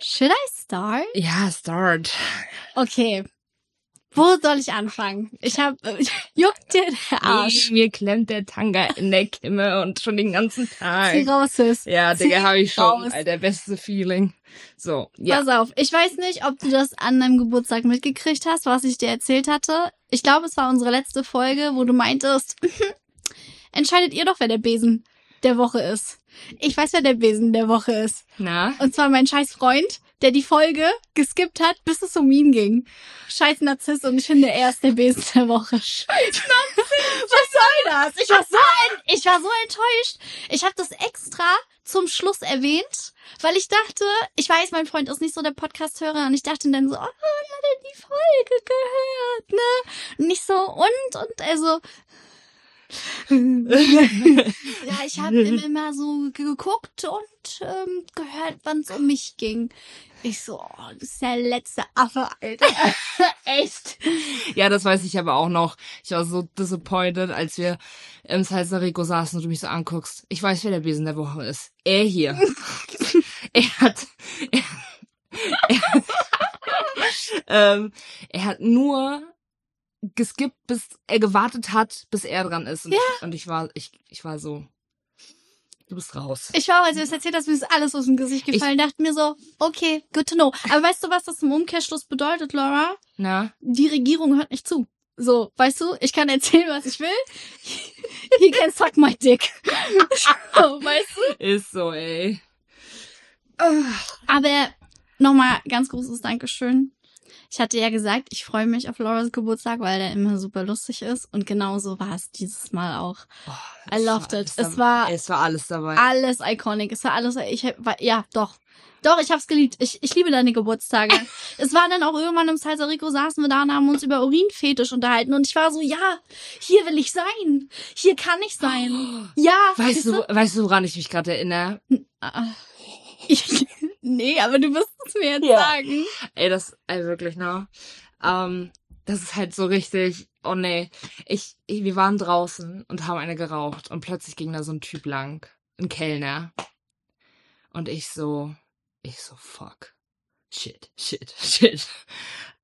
Should I start? Ja, start. Okay. Wo soll ich anfangen? Ich hab, juckt dir der Arsch. Mir klemmt der Tanga in der Kimme und schon den ganzen Tag. Zieh raus, Sis. Ja, Zieh Digga, hab ich schon. raus. Alter, beste Feeling. So, ja. Pass auf, ich weiß nicht, ob du das an deinem Geburtstag mitgekriegt hast, was ich dir erzählt hatte. Ich glaube, es war unsere letzte Folge, wo du meintest, entscheidet ihr doch, wer der Besen der Woche ist. Ich weiß, wer der Besen der Woche ist. Na? Und zwar mein scheiß Freund, der die Folge geskippt hat, bis es um ihn ging. Scheiß Narziss und ich finde, er ist der Besen der Woche. Scheiß Narziss. Was soll das? Ich war so, ein, ich war so enttäuscht. Ich habe das extra zum Schluss erwähnt, weil ich dachte, ich weiß, mein Freund ist nicht so der Podcast-Hörer und ich dachte dann so, oh, er hat die Folge gehört, ne? Und nicht so, und, und also, ja, ich habe immer so geguckt und ähm, gehört, wann es um mich ging. Ich so, oh, das ist der letzte Affe, Alter. Echt. Ja, das weiß ich aber auch noch. Ich war so disappointed, als wir im Salsa Rico saßen und du mich so anguckst. Ich weiß, wer der Besen der Woche ist. Er hier. er hat, er, er, ähm, er hat nur geskippt, bis er gewartet hat, bis er dran ist. Und, Ja. ich, und ich war, ich, ich war so, du bist raus. Ich war, als du es erzählt hast, mir ist alles aus dem Gesicht gefallen. dachte mir so, okay, good to know. Aber weißt du, was das im Umkehrschluss bedeutet, Laura? Na? Die Regierung hört nicht zu. So, weißt du, ich kann erzählen, was ich will. He can suck my dick. so, weißt du? Ist so, ey. Aber nochmal ganz großes Dankeschön. Ich hatte ja gesagt, ich freue mich auf Lauras Geburtstag, weil der immer super lustig ist. Und genau so war es dieses Mal auch. Oh, I loved it. alles Es dabei. war es war alles dabei. alles iconic. Es war alles, ich war, ja, doch. Doch, ich hab's geliebt. Ich, ich liebe deine Geburtstage. es war dann auch irgendwann im Salsa Rico saßen wir da und haben uns über Urinfetisch unterhalten und ich war so, ja, hier will ich sein. Hier kann ich sein. Ja. Weißt du, weißt du, woran ich mich gerade erinnere? Ich, nee, aber du wirst es mir jetzt Ja. sagen. Ey, das, ey, wirklich, ne? Ähm, das ist halt so richtig, oh nee. Ich, ich, wir waren draußen und haben eine geraucht und plötzlich ging da so ein Typ lang, ein Kellner. Und ich so, ich so, fuck. Shit, shit, shit.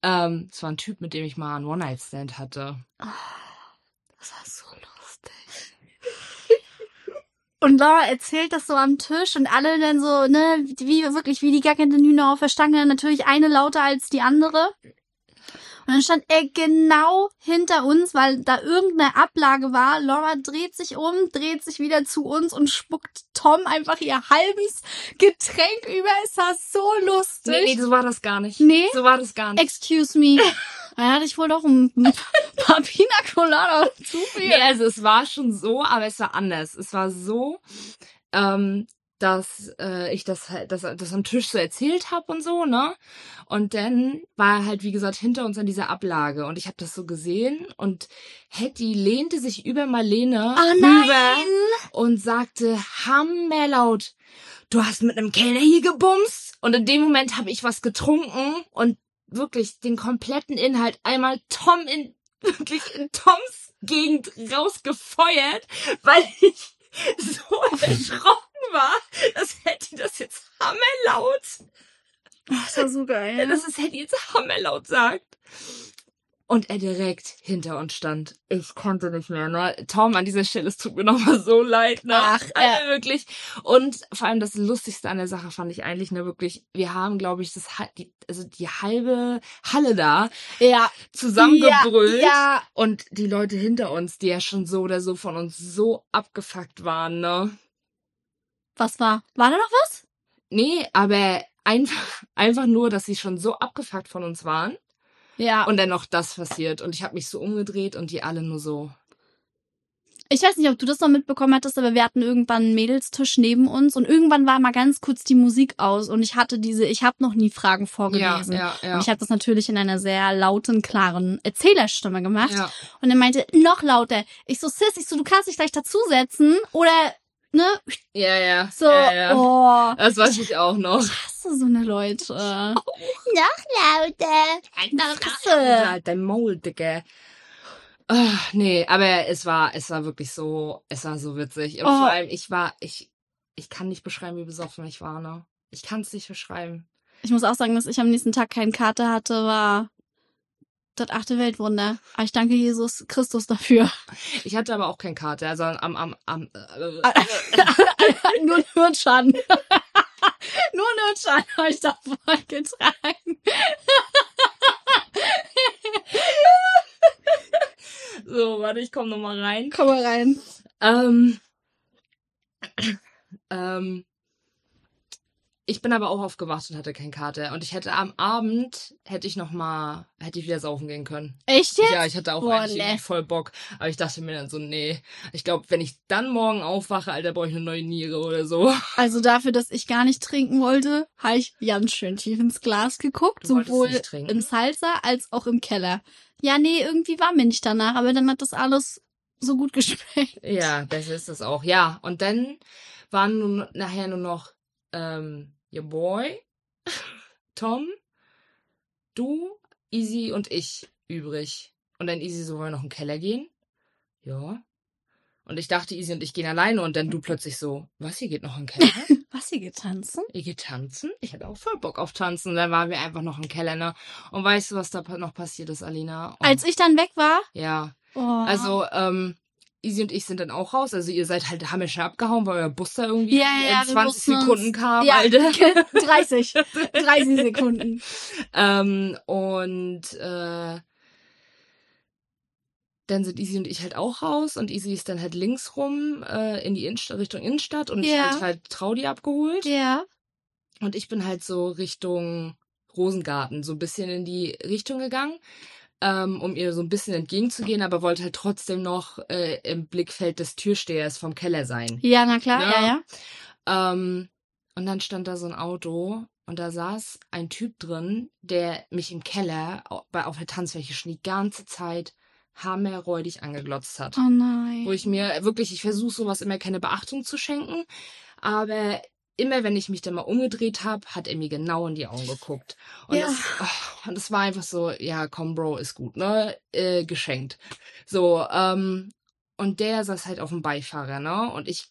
Ähm, es war ein Typ, mit dem ich mal einen One-Night-Stand hatte. Das war so lustig. Und Laura erzählt das so am Tisch und alle dann so, ne, wie wirklich wie die gackenden Hühner auf der Stange, natürlich eine lauter als die andere. Und dann stand er genau hinter uns, weil da irgendeine Ablage war. Laura dreht sich um, dreht sich wieder zu uns und spuckt Tom einfach ihr halbes Getränk über. Es war so lustig. Nee, nee, so war das gar nicht. Nee? So war das gar nicht. Excuse me. Dann hatte ich wohl doch ein paar Pina Colada zu viel. Nee, also es war schon so, aber es war anders. Es war so, ähm, dass äh, ich das halt, das, das am Tisch so erzählt habe und so, ne? Und dann war er halt, wie gesagt, hinter uns an dieser Ablage und ich habe das so gesehen und Hetty lehnte sich über Marlene Oh rüber und sagte hammerlaut, du hast mit einem Kellner hier gebumst und in dem Moment habe ich was getrunken und wirklich den kompletten Inhalt einmal Tom in wirklich in Toms Gegend rausgefeuert, weil ich so erschrocken war, dass Hetty das jetzt hammerlaut, Das war so geil. dass es Hetty jetzt hammerlaut sagt. Und er direkt hinter uns stand. Ich konnte nicht mehr. Ne? Tom, an dieser Stelle, es tut mir nochmal so leid. Ne? Ach, Alter, äh. wirklich. Und vor allem das Lustigste an der Sache fand ich eigentlich, ne, wirklich, wir haben, glaube ich, das, die, also die halbe Halle da ja. zusammengebrüllt. Ja, Und die Leute hinter uns, die ja schon so oder so von uns so abgefuckt waren, ne? Was war? War da noch was? Nee, aber einfach, einfach nur, dass sie schon so abgefuckt von uns waren. Ja. Und Und dann noch das passiert. Und ich habe mich so umgedreht und die alle nur so. ich weiß nicht, ob du das noch mitbekommen hattest, aber wir hatten irgendwann einen Mädelstisch neben uns und irgendwann war mal ganz kurz die Musik aus und ich hatte diese, ich habe noch nie Fragen vorgelesen. ja, Und ja. ich habe das natürlich in einer sehr lauten, klaren Erzählerstimme gemacht. ja. Und er meinte, noch lauter. Ich so, Sis, ich so, du kannst dich gleich dazusetzen oder, ne? Ja, ja. So, ja, ja. oh. Das weiß ich auch noch. Hast du so eine Leute? Noch lauter. Halt dein Maul, Dicke. Ah, nee, aber es war, es war wirklich so, es war so witzig. Und Oh. vor allem, ich war, ich, ich kann nicht beschreiben, wie besoffen ich war, ne? Ich kann es nicht beschreiben. Ich muss auch sagen, dass ich am nächsten Tag keinen Kater hatte, war das achte Weltwunder. Aber ich danke Jesus Christus dafür. Ich hatte aber auch keinen Kater, also am, am, am, äh, nur Hirnschaden. nur Hirnschaden habe ich davon getragen. so, warte, ich komm noch mal rein. Komm mal rein. Ähm, ähm, ich bin aber auch aufgewacht und hatte keinen Kater. Und ich hätte am Abend, hätte ich noch mal, hätte ich wieder saufen gehen können. Echt jetzt? Ja, ich hatte auch Boah, eigentlich irgendwie voll Bock. Aber ich dachte mir dann so, nee. Ich glaube, wenn ich dann morgen aufwache, Alter, brauche ich eine neue Niere oder so. Also dafür, dass ich gar nicht trinken wollte, habe ich ganz schön tief ins Glas geguckt. Du sowohl im Salsa als auch im Keller. Ja, nee, irgendwie war mir nicht danach, aber dann hat das alles so gut geschmeckt. Ja, besser ist das auch. Ja, und dann waren nun nachher nur noch ähm, your boy, Tom, du, Easy und ich übrig. Und dann Easy so, wollen wir noch in den Keller gehen? Ja. Und ich dachte, Easy und ich gehen alleine und dann du plötzlich so, was, ihr geht noch in den Keller? Was, ihr geht tanzen? ihr geht tanzen? Ich hatte auch voll Bock auf tanzen. Dann waren wir einfach noch im Keller, ne? Und weißt du, was da noch passiert ist, Alina? Oh, Als ich dann weg war? ja, Oh. also, ähm, Easy und ich sind dann auch raus. Also ihr seid halt hammer schnell abgehauen, weil euer Bus da irgendwie Ja, ja, ja, in wir 20 mussten uns- Sekunden kam, ja, Alter. 30. 30 Sekunden. ähm, und äh, dann sind Easy und ich halt auch raus und Easy ist dann halt links rum äh, in die Innenstadt, Richtung Innenstadt und Ja. hat halt Traudi abgeholt. Ja. Und ich bin halt so Richtung Rosengarten, so ein bisschen in die Richtung gegangen, ähm, um ihr so ein bisschen entgegenzugehen, aber wollte halt trotzdem noch äh, im Blickfeld des Türstehers vom Keller sein. Ja, na klar, Ja. ja, ja. Ähm, und dann stand da so ein Auto und da saß ein Typ drin, der mich im Keller auf der Tanzfläche schon die ganze Zeit hammerräudig angeglotzt hat. Oh nein. Wo ich mir wirklich, ich versuche sowas immer keine Beachtung zu schenken, aber immer wenn ich mich dann mal umgedreht habe, hat er mir genau in die Augen geguckt. Und, Ja. das, oh, und das war einfach so, ja, komm, Bro, ist gut, ne? Äh, geschenkt. So, ähm, und der saß halt auf dem Beifahrer, ne? Und ich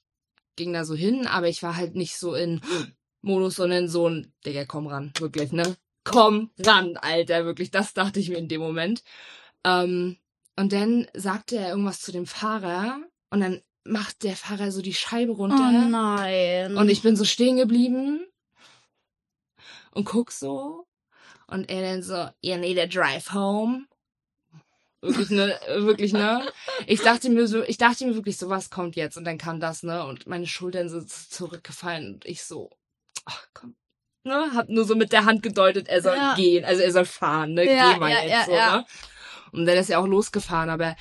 ging da so hin, aber ich war halt nicht so in Modus, sondern so ein, Digga, komm ran, wirklich, ne? Komm ran, Alter, wirklich, das dachte ich mir in dem Moment. Ähm, und dann sagte er irgendwas zu dem Fahrer und dann macht der Fahrer so die Scheibe runter. Oh nein. Und ich bin so stehen geblieben und guck so. Und er dann so, you need a drive home. Wirklich, ne, wirklich, ne? Ich dachte mir so, ich dachte mir wirklich so, was kommt jetzt? Und dann kam das, ne? Und meine Schultern sind zurückgefallen und ich so, ach komm. Ne, hab nur so mit der Hand gedeutet, er soll Ja. gehen, also er soll fahren, ne? Ja, Geh mal ja, jetzt ja, so, ja. ne? Und dann ist er auch losgefahren, aber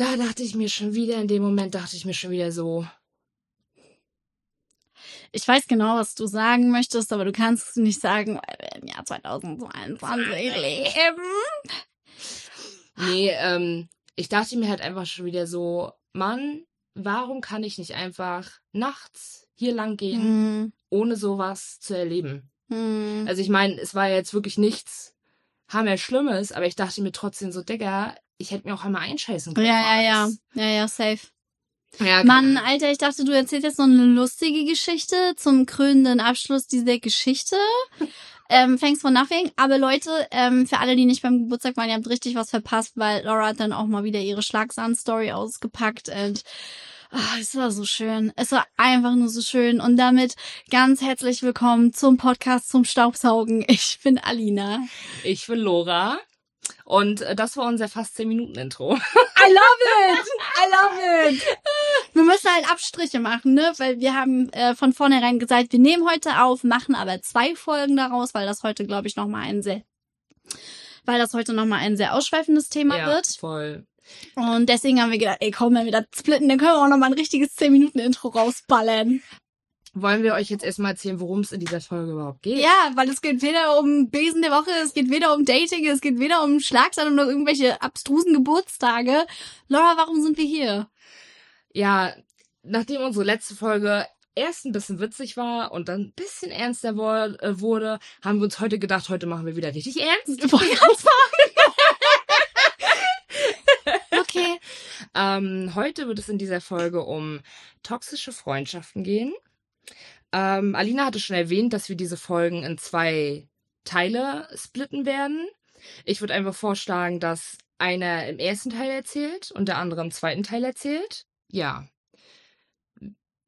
da dachte ich mir schon wieder, in dem Moment dachte ich mir schon wieder so, Ich weiß genau, was du sagen möchtest, aber du kannst es nicht sagen, weil wir im Jahr 2022 leben. Nee, ähm, ich dachte mir halt einfach schon wieder so, Mann, warum kann ich nicht einfach nachts hier lang gehen, Hm, ohne sowas zu erleben? hm. Also ich meine, es war ja jetzt wirklich nichts hammer Schlimmes, aber ich dachte mir trotzdem so, Digga, ich hätte mir auch einmal einscheißen können. Ja, ja, ja. Ja, ja, safe. ja Mann, Alter, ich dachte, du erzählst jetzt noch eine lustige Geschichte zum krönenden Abschluss dieser Geschichte. Ähm, fängst von nach wegen. Aber Leute, ähm, für alle, die nicht beim Geburtstag waren, ihr habt richtig was verpasst, weil Laura hat dann auch mal wieder ihre Schlagsahn-Story ausgepackt und ah, es war so schön. Es war einfach nur so schön. Und damit ganz herzlich willkommen zum Podcast zum Staubsaugen. Ich bin Alina. Ich bin Lora. Und äh, das war unser fast 10 Minuten Intro. I love it! I love it! Wir müssen halt Abstriche machen, ne? Weil wir haben äh, von vornherein gesagt, wir nehmen heute auf, machen aber zwei Folgen daraus, weil das heute, glaube ich, nochmal ein sehr, weil das heute nochmal ein sehr ausschweifendes Thema wird. voll. Und deswegen haben wir gedacht, ey, komm, wenn wir das splitten, dann können wir auch nochmal ein richtiges 10-Minuten-Intro rausballern. Wollen wir euch jetzt erstmal erzählen, worum es in dieser Folge überhaupt geht? Ja, weil es geht weder um Besen der Woche, es geht weder um Dating, es geht weder um Schlagsahne noch irgendwelche abstrusen Geburtstage. Laura, warum sind wir hier? ja, nachdem unsere letzte Folge erst ein bisschen witzig war und dann ein bisschen ernster äh, wurde, haben wir uns heute gedacht, heute machen wir wieder richtig ernst. Okay. Ähm, heute wird es in dieser Folge um toxische Freundschaften gehen. Ähm, Alina hatte schon erwähnt, dass wir diese Folgen in zwei Teile splitten werden. Ich würde einfach vorschlagen, dass einer im ersten Teil erzählt und der andere im zweiten Teil erzählt. Ja.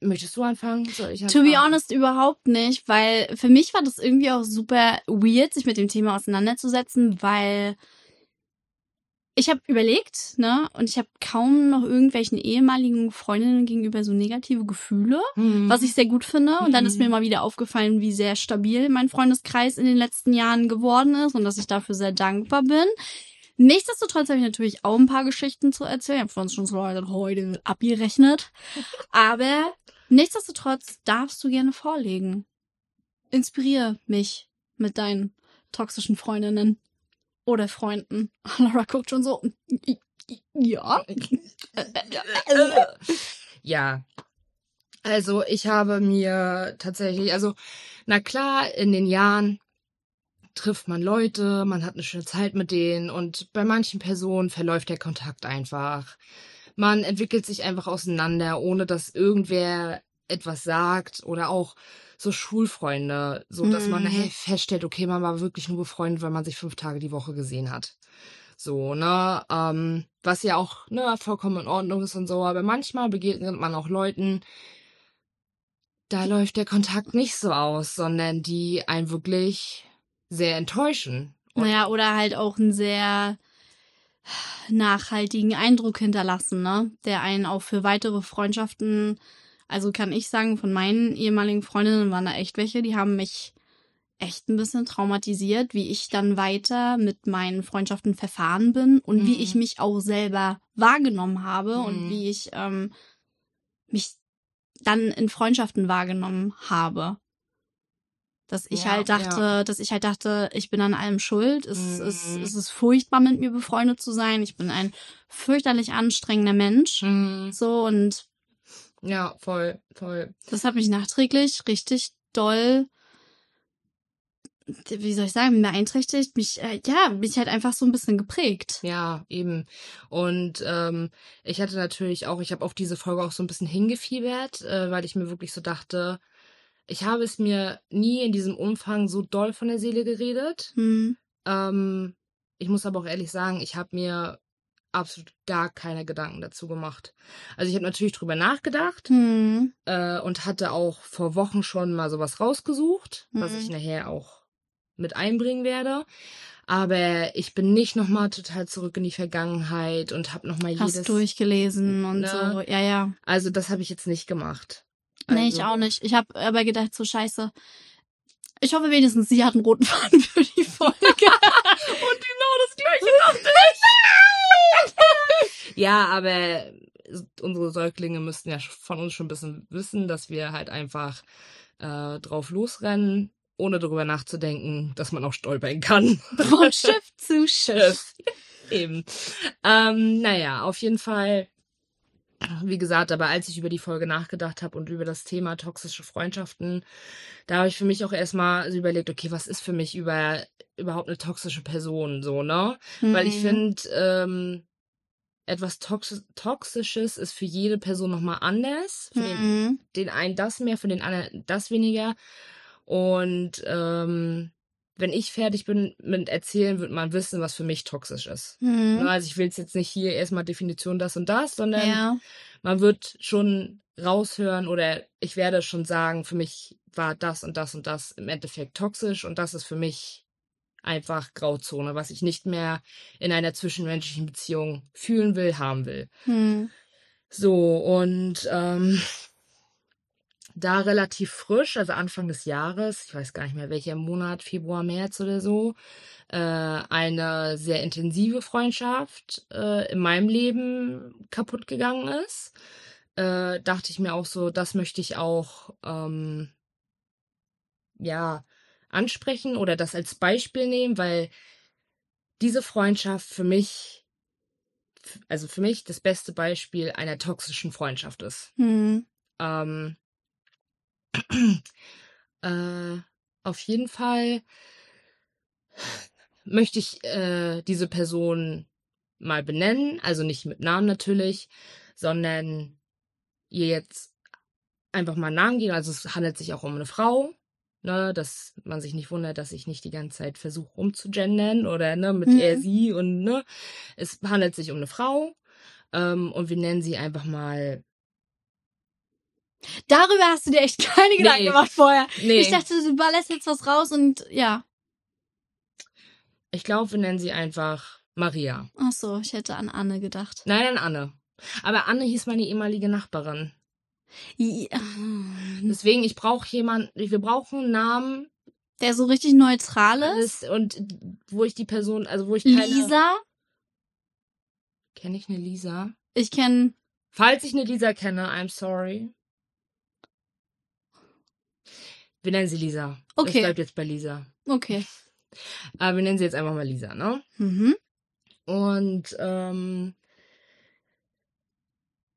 Möchtest du anfangen? Anfangen? To be honest, überhaupt nicht, weil für mich war das irgendwie auch super weird, sich mit dem Thema auseinanderzusetzen, weil ich habe überlegt, ne, und ich habe kaum noch irgendwelchen ehemaligen Freundinnen gegenüber so negative Gefühle, mhm. was ich sehr gut finde. Und dann ist mir mhm. mal wieder aufgefallen, wie sehr stabil mein Freundeskreis in den letzten Jahren geworden ist und dass ich dafür sehr dankbar bin. Nichtsdestotrotz habe ich natürlich auch ein paar Geschichten zu erzählen. Ich habe von uns schon so heute abgerechnet. Aber nichtsdestotrotz darfst du gerne vorlegen. Inspiriere mich mit deinen toxischen Freundinnen oder Freunden. Laura guckt schon so. Ja. ja. Also ich habe mir tatsächlich, also na klar, in den Jahren trifft man Leute, man hat eine schöne Zeit mit denen und bei manchen Personen verläuft der Kontakt einfach. Man entwickelt sich einfach auseinander, ohne dass irgendwer etwas sagt oder auch so Schulfreunde, so dass man nachher mhm. feststellt, okay, man war wirklich nur befreundet, weil man sich fünf Tage die Woche gesehen hat. So, ne, ähm, was ja auch, ne, vollkommen in Ordnung ist und so, aber manchmal begegnet man auch Leuten, da läuft der Kontakt nicht so aus, sondern die einen wirklich sehr enttäuschen. Und naja, oder halt auch einen sehr nachhaltigen Eindruck hinterlassen, ne? Der einen auch für weitere Freundschaften, also kann ich sagen, von meinen ehemaligen Freundinnen waren da echt welche, die haben mich echt ein bisschen traumatisiert, wie ich dann weiter mit meinen Freundschaften verfahren bin und mhm. wie ich mich auch selber wahrgenommen habe mhm. und wie ich ähm, mich dann in Freundschaften wahrgenommen habe. Dass ich ja, halt dachte, ja. dass ich halt dachte, ich bin an allem schuld. Es, mhm. es, es ist furchtbar, mit mir befreundet zu sein. Ich bin ein fürchterlich anstrengender Mensch. Mhm. So und ja, voll, voll. Das hat mich nachträglich richtig doll, wie soll ich sagen, beeinträchtigt, mich, äh, ja, mich halt einfach so ein bisschen geprägt. Ja, eben. Und ähm, ich hatte natürlich auch, ich habe auf diese Folge auch so ein bisschen hingefiebert, äh, weil ich mir wirklich so dachte, ich habe es mir nie in diesem Umfang so doll von der Seele geredet. Mhm. Ähm, ich muss aber auch ehrlich sagen, ich habe mir absolut gar keine Gedanken dazu gemacht. Also ich habe natürlich drüber nachgedacht mhm. äh, und hatte auch vor Wochen schon mal sowas rausgesucht, mhm. was ich hm. nachher auch mit einbringen werde. Aber ich bin nicht nochmal total zurück in die Vergangenheit und habe nochmal jedes... Hast durchgelesen und ne? so, ja, ja. Also das habe ich jetzt nicht gemacht. Nee, ich also auch nicht. Ich habe aber gedacht, so scheiße. Ich hoffe wenigstens, sie hat einen roten Faden für die Folge. Und genau das gleiche dachte ich. Ja, aber unsere Säuglinge müssten ja von uns schon ein bisschen wissen, dass wir halt einfach äh, drauf losrennen, ohne darüber nachzudenken, dass man auch stolpern kann. Von Schiff zu Schiff. Eben. Ähm, naja, auf jeden Fall wie gesagt, aber als ich über die Folge nachgedacht habe und über das Thema toxische Freundschaften, da habe ich für mich auch erstmal so überlegt, okay, was ist für mich über überhaupt eine toxische Person so, ne? Mhm. Weil ich mhm. finde, ähm, etwas Tox Toxisches ist für jede Person nochmal anders. Für mhm. den, den einen das mehr, für den anderen das weniger. Und ähm, wenn ich fertig bin mit Erzählen, wird man wissen, was für mich toxisch ist. Mhm. Ne, also ich will jetzt nicht hier erstmal Definition das und das, sondern ja. man wird schon raushören oder ich werde schon sagen, für mich war das und das und das im Endeffekt toxisch und das ist für mich einfach Grauzone, was ich nicht mehr in einer zwischenmenschlichen Beziehung fühlen will, haben will. Mhm. So, und ähm, da relativ frisch, also Anfang des Jahres, ich weiß gar nicht mehr welcher Monat, Februar, März oder so, äh, eine sehr intensive Freundschaft äh, in meinem Leben kaputt gegangen ist, äh, dachte ich mir auch so, das möchte ich auch ähm, ja ansprechen oder das als Beispiel nehmen, weil diese Freundschaft für mich, also für mich das beste Beispiel einer toxischen Freundschaft ist. Mhm. Ähm, äh, auf jeden Fall möchte ich äh, diese Person mal benennen, also nicht mit Namen natürlich, sondern ihr jetzt einfach mal einen Namen geben. Also es handelt sich auch um eine Frau. Ne, dass man sich nicht wundert, dass ich nicht die ganze Zeit versuche umzugendern oder ne, mit Mhm. er, sie und ne. Es handelt sich um eine Frau. Ähm, und wir nennen sie einfach mal. Darüber hast du dir echt keine Gedanken Nee. gemacht vorher. Nee, Ich dachte, du ballerst jetzt was raus und ja. ich glaube, wir nennen sie einfach Maria. Ach so, ich hätte an Anne gedacht. Nein, nein, Anne. Aber Anne hieß meine ehemalige Nachbarin. Ja. Deswegen, ich brauche jemanden, wir brauchen einen Namen, Der so richtig neutral ist. und wo ich die Person, also wo ich keine. Lisa. Kenne ich eine Lisa? Ich kenne. Falls ich eine Lisa kenne, I'm sorry. Wir nennen sie Lisa. Okay. Es bleibt jetzt bei Lisa. Okay. Aber wir nennen sie jetzt einfach mal Lisa, ne? Mhm. Und ähm,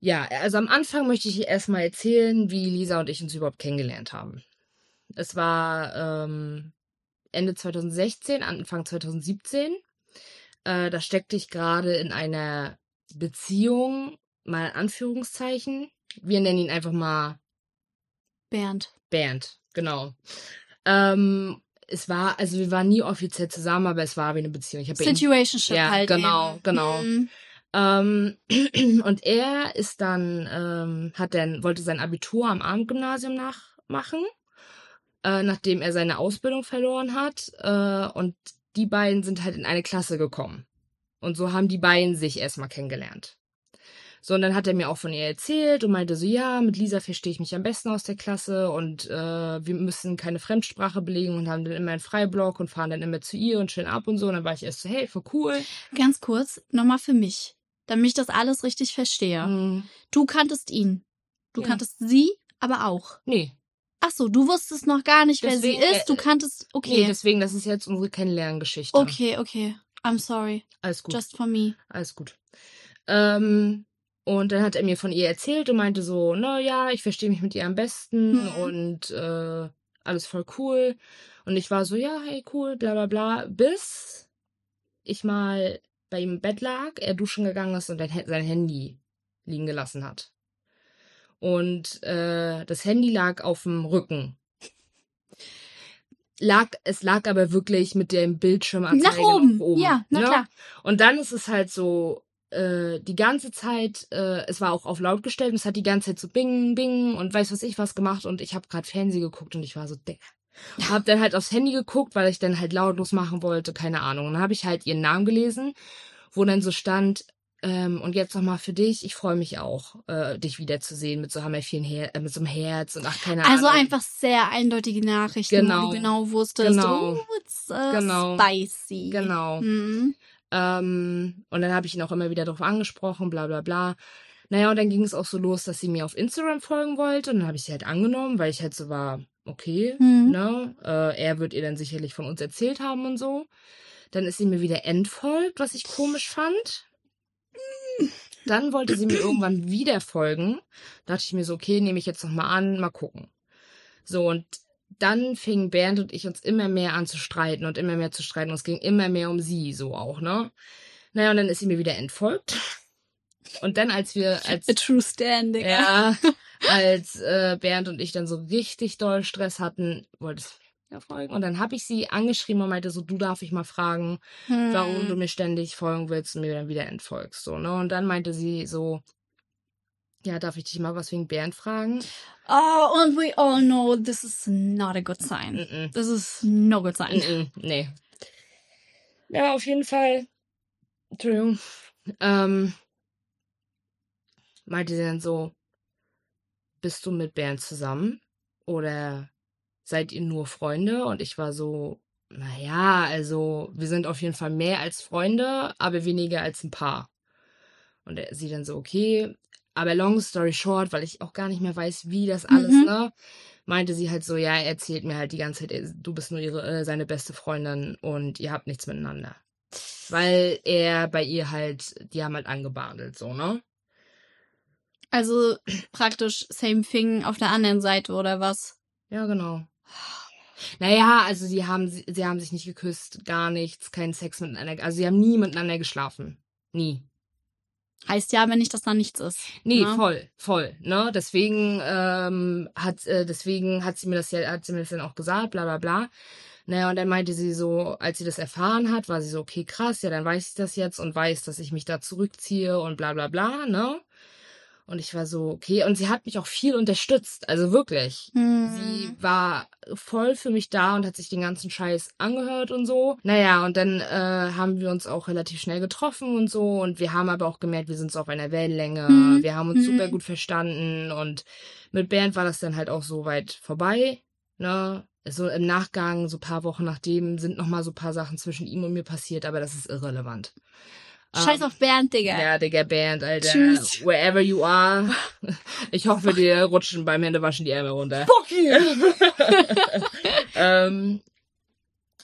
ja, also am Anfang möchte ich erstmal erzählen, wie Lisa und ich uns überhaupt kennengelernt haben. Es war ähm, Ende 2016, Anfang 2017. Äh, da steckte ich gerade in einer Beziehung, mal Anführungszeichen. Wir nennen ihn einfach mal Bernd. Bernd, genau. Ähm, es war, also wir waren nie offiziell zusammen, aber es war wie eine Beziehung. Ich Situationship Ja, halt. genau, eben. genau. Mhm. Ähm, und er ist dann, ähm, hat dann, wollte sein Abitur am Abendgymnasium nachmachen, äh, nachdem er seine Ausbildung verloren hat. Äh, und die beiden sind halt in eine Klasse gekommen. Und so haben die beiden sich erstmal kennengelernt. So, und dann hat er mir auch von ihr erzählt und meinte so, ja, mit Lisa verstehe ich mich am besten aus der Klasse und äh, wir müssen keine Fremdsprache belegen und haben dann immer einen Freiblock und fahren dann immer zu ihr und schön ab und so. Und dann war ich erst so, hey, voll cool. Ganz kurz, nochmal für mich, damit ich das alles richtig verstehe. Mhm. Du kanntest ihn. Du Ja. kanntest sie, aber auch. Nee, Ach so, du wusstest noch gar nicht, wer Deswegen, sie ist. Du äh, kanntest. Nee, Okay. deswegen, das ist jetzt unsere Kennenlerngeschichte. okay, okay. I'm sorry. Alles gut. Just for me. Alles gut. Ähm, und dann hat er mir von ihr erzählt und meinte so, na ja, ich verstehe mich mit ihr am besten Mhm. und äh, alles voll cool. Und ich war so, ja, hey, cool, bla bla bla. Bis ich mal bei ihm im Bett lag, er duschen gegangen ist und sein Handy liegen gelassen hat. Und äh, das Handy lag auf dem Rücken. Lag, es lag aber wirklich mit dem Bildschirmanzeige Nach oben. nach oben. Ja, na ne? klar. Und dann ist es halt so, äh, die ganze Zeit, äh, es war auch auf laut gestellt und es hat die ganze Zeit so bing, bing und weiß was ich was gemacht und ich habe gerade Fernsehen geguckt und ich war so, Digga. Hab dann halt aufs Handy geguckt, weil ich dann halt lautlos machen wollte, keine Ahnung. Und dann habe ich halt ihren Namen gelesen, wo dann so stand, ähm, und jetzt nochmal für dich, ich freue mich auch, äh, dich wiederzusehen mit so wir vielen Her äh, mit so einem Herz und ach, keine Also Ahnung. einfach sehr eindeutige Nachrichten, wo Genau. du genau wusstest, Genau. oh, it's uh, Genau. spicy. Genau. Mhm. Ähm, und dann habe ich ihn auch immer wieder darauf angesprochen, bla bla bla. Naja, und dann ging es auch so los, dass sie mir auf Instagram folgen wollte. Und dann habe ich sie halt angenommen, weil ich halt so war, okay, Mhm. ne? Äh, er wird ihr dann sicherlich von uns erzählt haben und so. Dann ist sie mir wieder entfolgt, was ich komisch fand. Dann wollte sie mir irgendwann wieder folgen. Da dachte ich mir so, okay, nehme ich jetzt nochmal an, mal gucken. So, und dann fingen Bernd und ich uns immer mehr an zu streiten und immer mehr zu streiten. Und es ging immer mehr um sie, so auch, ne? Naja, und dann ist sie mir wieder entfolgt. Und dann, als wir, als, A true standing. ja, als äh, Bernd und ich dann so richtig doll Stress hatten, wollte es wieder folgen. Und dann habe ich sie angeschrieben und meinte so, du darf ich mal fragen, Hm. warum du mir ständig folgen willst und mir dann wieder entfolgst. So, ne? Und dann meinte sie so, ja, darf ich dich mal was wegen Bernd fragen? Oh, and we all know this is not a good sign. Mm-mm. This is no good sign. Mm-mm, nee. Ja, auf jeden Fall. Entschuldigung. Ähm, meinte sie dann so, bist du mit Bernd zusammen? Oder seid ihr nur Freunde? Und ich war so, naja, also wir sind auf jeden Fall mehr als Freunde, aber weniger als ein Paar. Und er, sie dann so, okay. Aber long story short, weil ich auch gar nicht mehr weiß, wie das alles, Mhm. ne? Meinte sie halt so, ja, er erzählt mir halt die ganze Zeit, du bist nur ihre, äh, seine beste Freundin und ihr habt nichts miteinander. Weil er bei ihr halt, die haben halt angebandelt, so, ne? Also praktisch same thing auf der anderen Seite oder was? Ja, genau. Naja, also sie haben, sie, haben sich nicht geküsst, gar nichts, keinen Sex miteinander, also sie haben nie miteinander geschlafen. Nie. Heißt ja, wenn nicht, dass da nichts ist. Nee, ne? voll, voll. Ne? Deswegen ähm, hat äh, deswegen hat sie mir das ja, hat sie mir das dann auch gesagt, bla bla bla. Naja, und dann meinte sie so, als sie das erfahren hat, war sie so, okay, krass, ja, dann weiß ich das jetzt und weiß, dass ich mich da zurückziehe und bla bla bla, ne? Und ich war so, okay, und sie hat mich auch viel unterstützt, also wirklich. Hm. Sie war voll für mich da und hat sich den ganzen Scheiß angehört und so. Naja, und dann äh, haben wir uns auch relativ schnell getroffen und so. Und wir haben aber auch gemerkt, wir sind so auf einer Wellenlänge. Mhm. Wir haben uns Mhm. super gut verstanden. Und mit Bernd war das dann halt auch so weit vorbei. Ne? So im Nachgang, so paar Wochen nachdem, sind noch mal so paar Sachen zwischen ihm und mir passiert, aber das ist irrelevant. Scheiß Ähm, auf Bernd, Digga. ja, Digga, Bernd, Alter. Tschüss. Wherever you are. Ich hoffe, dir rutschen beim Händewaschen die Ärmel runter. Fuck you! ähm,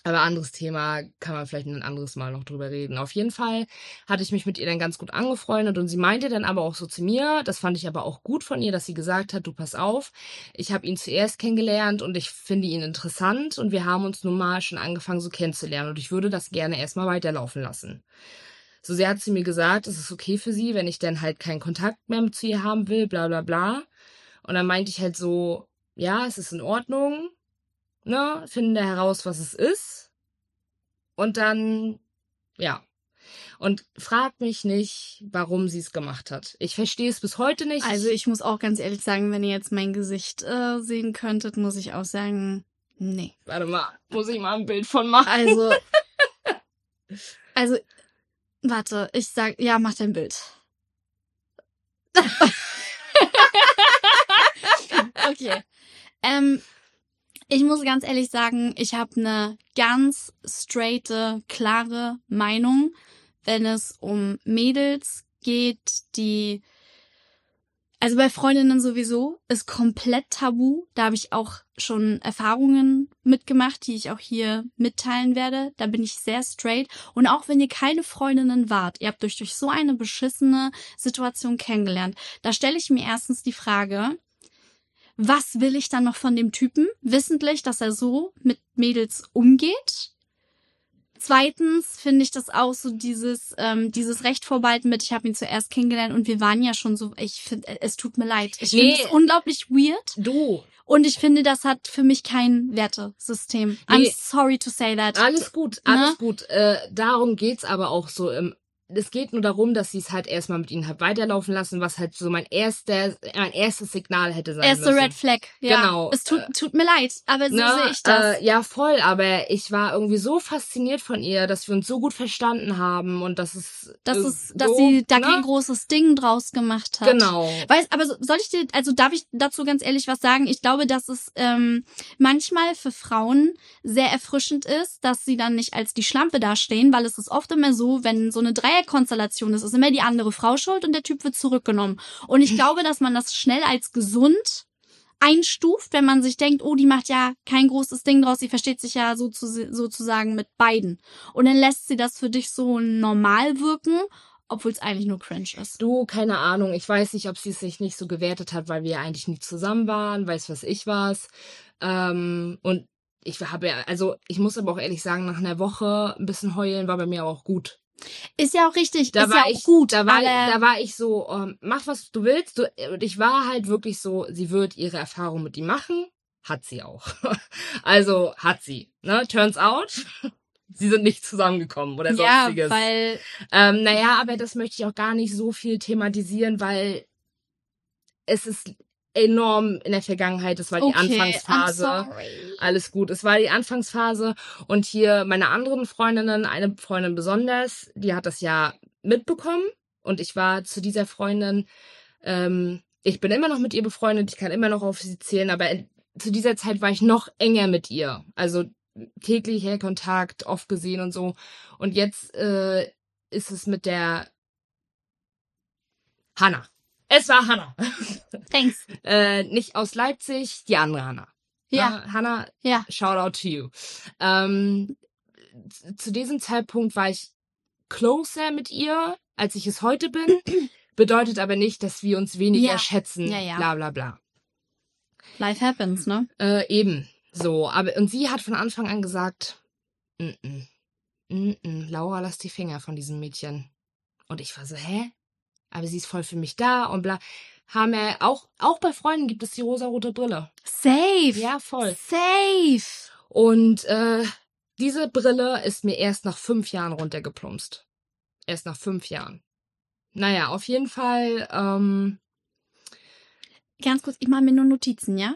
aber anderes Thema, kann man vielleicht ein anderes Mal noch drüber reden. Auf jeden Fall hatte ich mich mit ihr dann ganz gut angefreundet und sie meinte dann aber auch so zu mir, das fand ich aber auch gut von ihr, dass sie gesagt hat, du pass auf, ich habe ihn zuerst kennengelernt und ich finde ihn interessant und wir haben uns nun mal schon angefangen so kennenzulernen und ich würde das gerne erstmal weiterlaufen lassen. So sehr hat sie mir gesagt, es ist okay für sie, wenn ich dann halt keinen Kontakt mehr zu ihr haben will, bla bla bla. Und dann meinte ich halt so, ja, es ist in Ordnung, ne, finde heraus, was es ist. Und dann, ja. Und frag mich nicht, warum sie es gemacht hat. Ich verstehe es bis heute nicht. Also ich muss auch ganz ehrlich sagen, wenn ihr jetzt mein Gesicht äh, sehen könntet, muss ich auch sagen, nee. Warte mal, muss ich mal ein Bild von machen? Also, also, warte, ich sag, ja, mach dein Bild. okay. Ähm, ich muss ganz ehrlich sagen, ich habe eine ganz straighte, klare Meinung, wenn es um Mädels geht, die also bei Freundinnen sowieso ist komplett tabu. Da habe ich auch schon Erfahrungen mitgemacht, die ich auch hier mitteilen werde. Da bin ich sehr straight. Und auch wenn ihr keine Freundinnen wart, ihr habt euch durch so eine beschissene Situation kennengelernt, da stelle ich mir erstens die Frage, was will ich dann noch von dem Typen, wissentlich, dass er so mit Mädels umgeht? Zweitens finde ich das auch so dieses ähm, dieses Recht vorbehalten mit ich habe ihn zuerst kennengelernt und wir waren ja schon so ich finde es tut mir leid ich Nee. finde es unglaublich weird Du, und ich finde das hat für mich kein Wertesystem I'm Nee. sorry to say that alles gut, Ne? alles gut. Äh, darum geht's aber auch so im es geht nur darum, dass sie es halt erstmal mit ihnen hat weiterlaufen lassen, was halt so mein erster, mein erstes Signal hätte sein erste müssen. Red Flag ja Genau. es tut tut mir leid aber so Ne, sehe ich das Äh, ja, voll, aber ich war irgendwie so fasziniert von ihr, dass wir uns so gut verstanden haben und dass es. dass äh, es dass so, sie da ne? kein großes Ding draus gemacht hat Genau. Weißt, aber so- soll ich dir, also darf ich dazu ganz ehrlich was sagen? Ich glaube, dass es ähm, manchmal für Frauen sehr erfrischend ist, dass sie dann nicht als die Schlampe dastehen, weil es ist oft immer so, wenn so eine Dreierkonstellation ist, ist immer die andere Frau schuld und der Typ wird zurückgenommen. Und ich glaube, dass man das schnell als gesund einstuft, wenn man sich denkt, oh, die macht ja kein großes Ding draus, sie versteht sich ja so zu, sozusagen mit beiden. Und dann lässt sie das für dich so normal wirken, obwohl es eigentlich nur cringe ist. Du, keine Ahnung. Ich weiß nicht, ob sie es sich nicht so gewertet hat, weil wir ja eigentlich nie zusammen waren, weiß was ich was. Ähm, und ich habe ja, also ich muss aber auch ehrlich sagen, nach einer Woche ein bisschen heulen war bei mir auch gut. Ist ja auch richtig, Da ist war ja auch ich gut, da war, da war ich so, ähm, mach was du willst. Du, und ich war halt wirklich so, sie wird ihre Erfahrung mit ihm machen. Hat sie auch. also hat sie. Ne? Turns out, sie sind nicht zusammengekommen oder ja, sonstiges. weil Ähm, naja, aber das möchte ich auch gar nicht so viel thematisieren, weil es ist enorm in der Vergangenheit. Das war die okay, Anfangsphase. Alles gut. Es war die Anfangsphase und hier meine anderen Freundinnen, eine Freundin besonders, die hat das ja mitbekommen und ich war zu dieser Freundin, ähm, ich bin immer noch mit ihr befreundet, ich kann immer noch auf sie zählen, aber in, zu dieser Zeit war ich noch enger mit ihr. Also täglicher Kontakt, oft gesehen und so. Und jetzt äh, ist es mit der Hanna. Es war Hanna. Thanks. äh, nicht aus Leipzig, die andere Hanna. Ja, Äh, Hanna, ja. shout out to you. Ähm, zu diesem Zeitpunkt war ich closer mit ihr, als ich es heute bin. Bedeutet aber nicht, dass wir uns weniger Ja. schätzen. Ja, ja. Bla bla bla. Life happens, ne? Äh, eben. So, aber und sie hat von Anfang an gesagt, -mm, mm -mm, Laura, lass die Finger von diesem Mädchen. Und ich war so, hä? Aber sie ist voll für mich da und bla. Haben wir auch, auch bei Freunden gibt es die rosarote Brille. Safe. Ja, voll. Safe. Und äh, diese Brille ist mir erst nach fünf Jahren runtergeplumpst. Erst nach fünf Jahren. Naja, auf jeden Fall, ähm, Ganz kurz, ich mache mir nur Notizen, ja?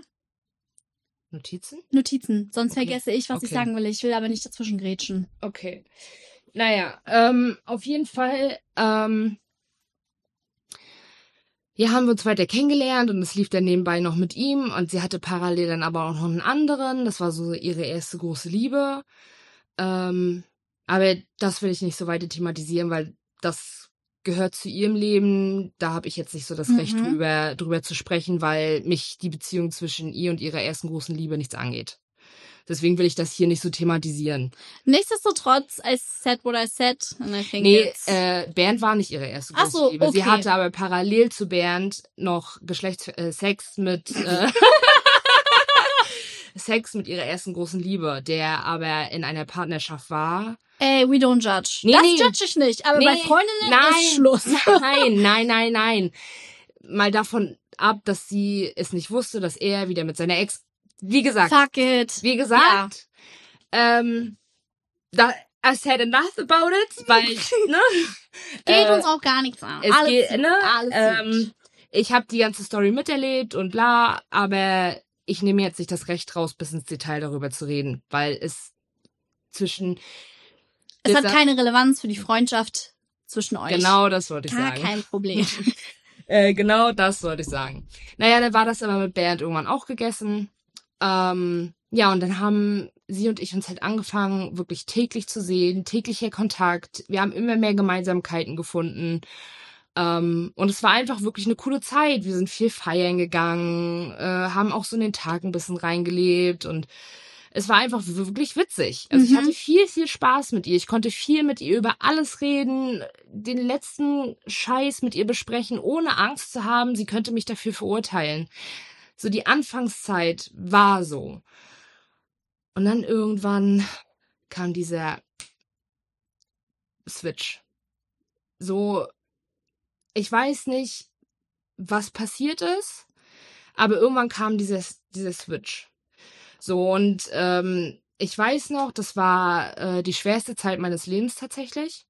Notizen? Notizen. Sonst Okay. vergesse ich, was ich Okay. sagen will. Ich will aber nicht dazwischen grätschen. Okay. Naja, ähm, auf jeden Fall, ähm, ja, haben wir uns weiter kennengelernt und es lief dann nebenbei noch mit ihm und sie hatte parallel dann aber auch noch einen anderen. Das war so ihre erste große Liebe. Ähm, aber das will ich nicht so weiter thematisieren, weil das gehört zu ihrem Leben. Da habe ich jetzt nicht so das Mhm. Recht drüber, drüber zu sprechen, weil mich die Beziehung zwischen ihr und ihrer ersten großen Liebe nichts angeht. Deswegen will ich das hier nicht so thematisieren. Nichtsdestotrotz, I said what I said. And I think Nee, äh, Bernd war nicht ihre erste Ach so, Liebe. Sie okay. hatte aber parallel zu Bernd noch Geschlechtssex äh, Sex mit äh, Sex mit ihrer ersten großen Liebe, der aber in einer Partnerschaft war. Ey, we don't judge. Nee, das nee. judge ich nicht. Aber Nee, bei Freundinnen nein, ist Schluss. Nein, nein, nein, nein. Mal davon ab, dass sie es nicht wusste, dass er wieder mit seiner Ex, wie gesagt, Fuck it. wie gesagt, ähm, da, I said enough about it, weil, ne? Geht äh, uns auch gar nichts an. Es alles geht, gut, ne? alles ähm, ich habe die ganze Story miterlebt und bla, aber ich nehme jetzt nicht das Recht raus, bis ins Detail darüber zu reden, weil es zwischen Es hat keine Relevanz für die Freundschaft zwischen euch. genau das wollte ich Gar sagen. kein Problem. Äh, genau das wollte ich sagen. Naja, dann war das aber mit Bernd irgendwann auch gegessen. Ähm, ja, und dann haben sie und ich uns halt angefangen, wirklich täglich zu sehen, täglicher Kontakt. Wir haben immer mehr Gemeinsamkeiten gefunden. Ähm, und es war einfach wirklich eine coole Zeit. Wir sind viel feiern gegangen, äh, haben auch so in den Tag ein bisschen reingelebt und es war einfach wirklich witzig. Also ich Mhm. hatte viel, viel Spaß mit ihr. Ich konnte viel mit ihr über alles reden, den letzten Scheiß mit ihr besprechen, ohne Angst zu haben, sie könnte mich dafür verurteilen. So die Anfangszeit war so. Und dann irgendwann kam dieser Switch. So, ich weiß nicht, was passiert ist, aber irgendwann kam dieser, dieser Switch. So, und ähm, ich weiß noch, das war äh, die schwerste Zeit meines Lebens tatsächlich.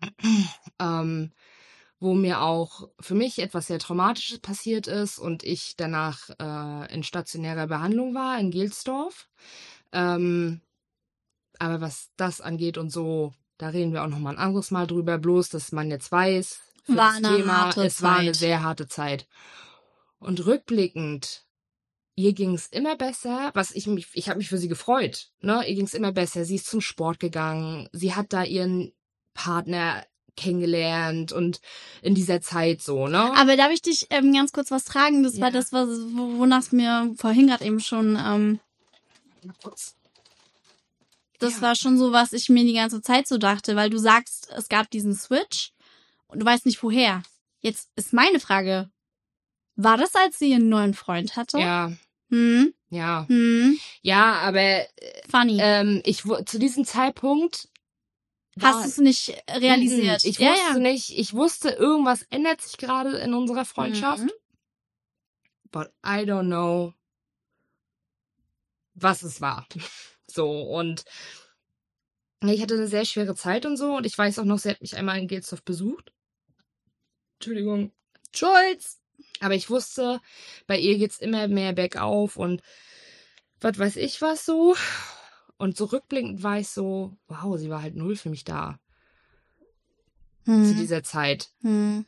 ähm, wo mir auch für mich etwas sehr Traumatisches passiert ist und ich danach äh, in stationärer Behandlung war in Gelsdorf. Ähm, aber was das angeht und so, da reden wir auch noch mal ein anderes Mal drüber, bloß dass man jetzt weiß, für War das Thema, es war eine Zeit. sehr harte Zeit. Und rückblickend, ihr ging's immer besser, was ich mich, ich habe mich für sie gefreut, ne? Ihr ging's immer besser. Sie ist zum Sport gegangen, sie hat da ihren Partner kennengelernt und in dieser Zeit so, ne? Aber darf ich dich ähm, ganz kurz was fragen? Das war Ja. das, was, wo- wonach es mir vorhin gerade eben schon, ähm, das Ja. war schon so, was ich mir die ganze Zeit so dachte, weil du sagst, es gab diesen Switch und du weißt nicht woher. Jetzt ist meine Frage, war das, als sie einen neuen Freund hatte? Ja, Hm, ja. hm, Ja, aber funny. ähm, ich zu diesem Zeitpunkt Hast du es nicht realisiert? Mhm, Ich ja, wusste ja. nicht, ich wusste, irgendwas ändert sich gerade in unserer Freundschaft. Mhm. But I don't know, was es war. So, und ich hatte eine sehr schwere Zeit und so. Und ich weiß auch noch, sie hat mich einmal in Gelsdorf besucht. Entschuldigung. Schulz. Aber ich wusste, bei ihr geht's immer mehr bergauf und was weiß ich was so. Und so rückblickend war ich so, wow, sie war halt null für mich da zu Hm, dieser Zeit. hm.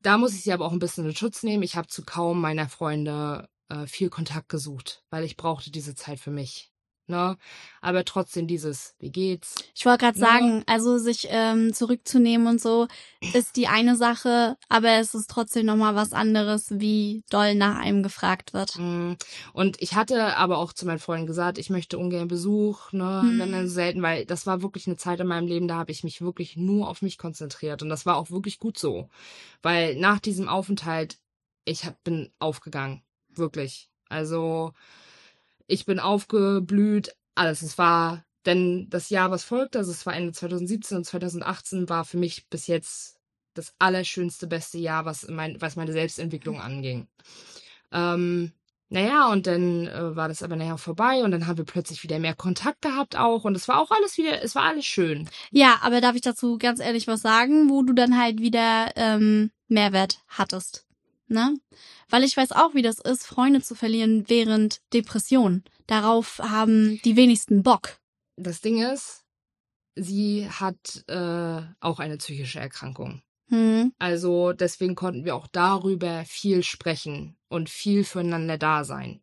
Da muss ich sie aber auch ein bisschen in Schutz nehmen. Ich habe zu kaum meiner Freunde äh, viel Kontakt gesucht, weil ich brauchte diese Zeit für mich. Ne? Aber trotzdem dieses, wie geht's? Ich wollte gerade Ja. sagen, also sich ähm, zurückzunehmen und so ist die eine Sache, aber es ist trotzdem nochmal was anderes, wie doll nach einem gefragt wird. Mm, Und ich hatte aber auch zu meinen Freunden gesagt, ich möchte ungern Besuch, ne, Hm. wenn dann selten, weil das war wirklich eine Zeit in meinem Leben, da habe ich mich wirklich nur auf mich konzentriert und das war auch wirklich gut so, weil nach diesem Aufenthalt ich hab, bin aufgegangen, wirklich. Also ich bin aufgeblüht, alles. Es war denn das Jahr, was folgte, also es war Ende 2017 und 2018 war für mich bis jetzt das allerschönste, beste Jahr, was, mein, was meine Selbstentwicklung anging. Ähm, naja, und dann äh, war das aber nachher vorbei und dann haben wir plötzlich wieder mehr Kontakt gehabt auch und es war auch alles wieder, es war alles schön. Ja, aber darf ich dazu ganz ehrlich was sagen, wo du dann halt wieder ähm, Mehrwert hattest? Ne? Weil ich weiß auch, wie das ist, Freunde zu verlieren während Depression. Darauf haben die wenigsten Bock. Das Ding ist, sie hat äh, auch eine psychische Erkrankung. Hm. Also deswegen konnten wir auch darüber viel sprechen und viel füreinander da sein.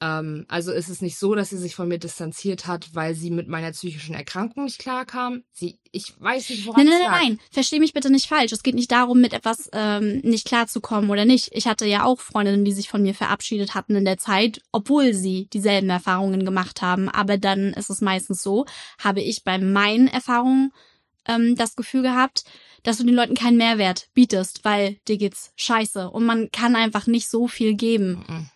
Ähm, also ist es nicht so, dass sie sich von mir distanziert hat, weil sie mit meiner psychischen Erkrankung nicht klarkam. Sie, ich weiß nicht, woran Nein, nein, lag. nein, versteh mich bitte nicht falsch. Es geht nicht darum, mit etwas ähm, nicht klarzukommen oder nicht. Ich hatte ja auch Freundinnen, die sich von mir verabschiedet hatten in der Zeit, obwohl sie dieselben Erfahrungen gemacht haben. Aber dann ist es meistens so, habe ich bei meinen Erfahrungen ähm, das Gefühl gehabt, dass du den Leuten keinen Mehrwert bietest, weil dir geht's scheiße und man kann einfach nicht so viel geben. Mhm.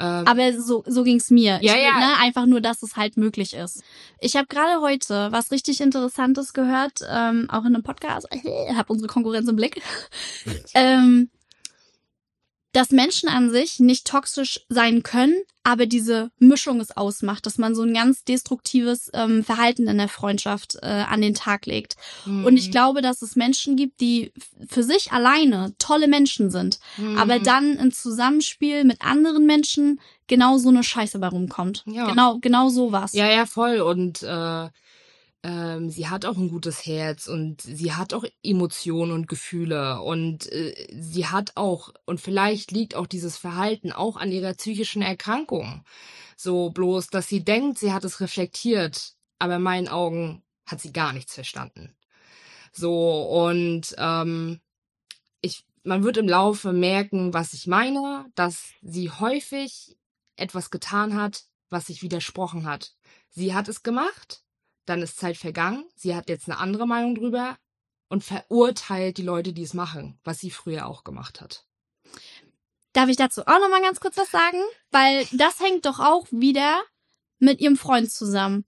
Ähm, Aber so, so ging's mir. Ja, ich, ja. Ne, einfach nur, dass es halt möglich ist. Ich habe gerade heute was richtig Interessantes gehört, ähm, auch in einem Podcast. Ich habe unsere Konkurrenz im Blick. ähm, dass Menschen an sich nicht toxisch sein können, aber diese Mischung es ausmacht, dass man so ein ganz destruktives ähm, Verhalten in der Freundschaft äh, an den Tag legt. Und ich mhm. glaube, dass es Menschen gibt, die für sich alleine tolle Menschen sind, Mhm. aber dann im Zusammenspiel mit anderen Menschen genau so eine Scheiße bei rumkommt. Ja. Genau, genau sowas. Ja, ja, voll. Und äh, ähm, sie hat auch ein gutes Herz und sie hat auch Emotionen und Gefühle und äh, sie hat auch, und vielleicht liegt auch dieses Verhalten auch an ihrer psychischen Erkrankung. So bloß, dass sie denkt, sie hat es reflektiert, aber in meinen Augen hat sie gar nichts verstanden. So, und ähm, ich, man wird im Laufe merken, was ich meine, dass sie häufig etwas getan hat, was sich widersprochen hat. Sie hat es gemacht, dann ist Zeit vergangen, sie hat jetzt eine andere Meinung drüber und verurteilt die Leute, die es machen, was sie früher auch gemacht hat. Darf ich dazu auch noch mal ganz kurz was sagen? Weil das hängt doch auch wieder mit ihrem Freund zusammen.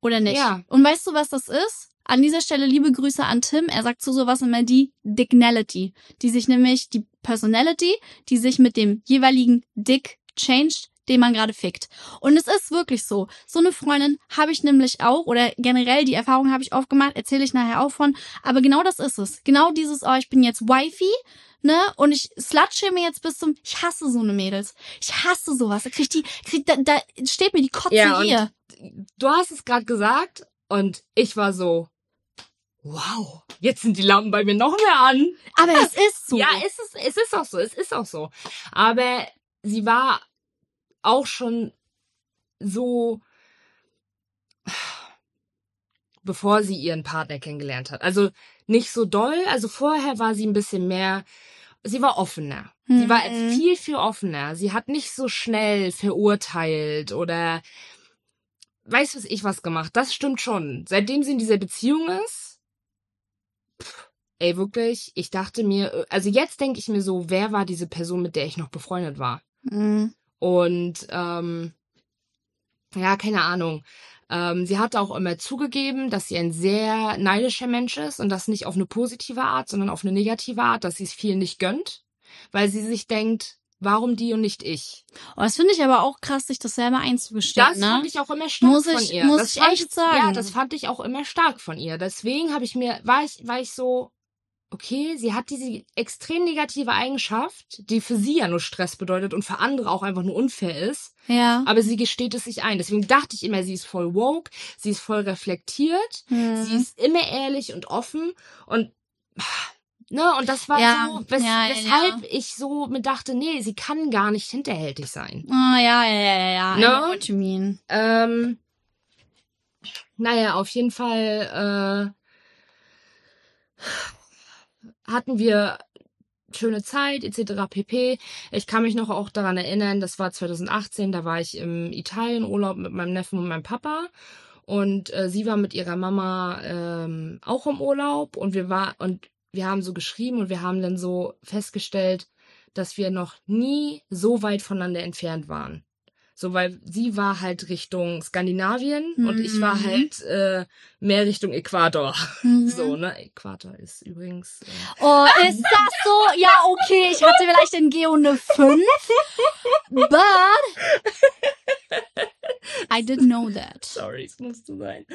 Oder nicht? Ja. Und weißt du, was das ist? An dieser Stelle liebe Grüße an Tim. Er sagt zu sowas immer die Dignality, die sich nämlich die Personality, die sich mit dem jeweiligen Dick changed, den man gerade fickt. Und es ist wirklich so. So eine Freundin habe ich nämlich auch oder generell die Erfahrung habe ich oft gemacht, erzähle ich nachher auch von. Aber genau das ist es. Genau dieses, oh, ich bin jetzt Wifey, ne? Und ich slutsche mir jetzt bis zum, ich hasse so eine Mädels. Ich hasse sowas. Da krieg die, krieg, da, da steht mir die Kotze Ja, hier. Du hast es gerade gesagt und ich war so, wow, jetzt sind die Lampen bei mir noch mehr an. Aber es ist so. Ja, es ist, es ist auch so, es ist auch so. Aber sie war auch schon so, bevor sie ihren Partner kennengelernt hat. Also nicht so doll. Also vorher war sie ein bisschen mehr, sie war offener. Sie war Mhm. viel, viel offener. Sie hat nicht so schnell verurteilt oder weiß was ich was gemacht. Das stimmt schon. Seitdem sie in dieser Beziehung ist, pff, ey, wirklich, ich dachte mir, also jetzt denke ich mir so, wer war diese Person, mit der ich noch befreundet war? Mhm. Und ähm, ja, keine Ahnung. Ähm, sie hat auch immer zugegeben, dass sie ein sehr neidischer Mensch ist und das nicht auf eine positive Art, sondern auf eine negative Art, dass sie es viel nicht gönnt, weil sie sich denkt, warum die und nicht ich? Oh, das finde ich aber auch krass, sich das selber einzugestehen, Das ne? fand ich auch immer stark Muss von ich- ihr. muss das ich echt sagen. Ja, das fand ich auch immer stark von ihr. Deswegen habe ich mir, war ich, war ich so, okay, sie hat diese extrem negative Eigenschaft, die für sie ja nur Stress bedeutet und für andere auch einfach nur unfair ist. ja. Aber sie gesteht es sich ein. Deswegen dachte ich immer, sie ist voll woke, sie ist voll reflektiert, Mhm. sie ist immer ehrlich und offen und ne, und das war Ja, so, wes ja, ja, weshalb ich so mir dachte, nee, sie kann gar nicht hinterhältig sein. Ah, ja, ja, ja, ja, ja. Ne? what you mean. Ähm, naja, auf jeden Fall äh, hatten wir schöne Zeit etc. pp. Ich kann mich noch auch daran erinnern, das war 2018, da war ich im Italienurlaub mit meinem Neffen und meinem Papa und äh, sie war mit ihrer Mama ähm, auch im Urlaub und wir war und wir haben so geschrieben und wir haben dann so festgestellt, dass wir noch nie so weit voneinander entfernt waren. So, weil sie war halt Richtung Skandinavien und ich war Mhm. halt äh, mehr Richtung Äquator. Mhm. So, ne? Äquator ist übrigens. Äh, Oh, ist das so? Ja, okay, ich hatte vielleicht in Geo eine 5, but I didn't know that. sorry, es musste sein.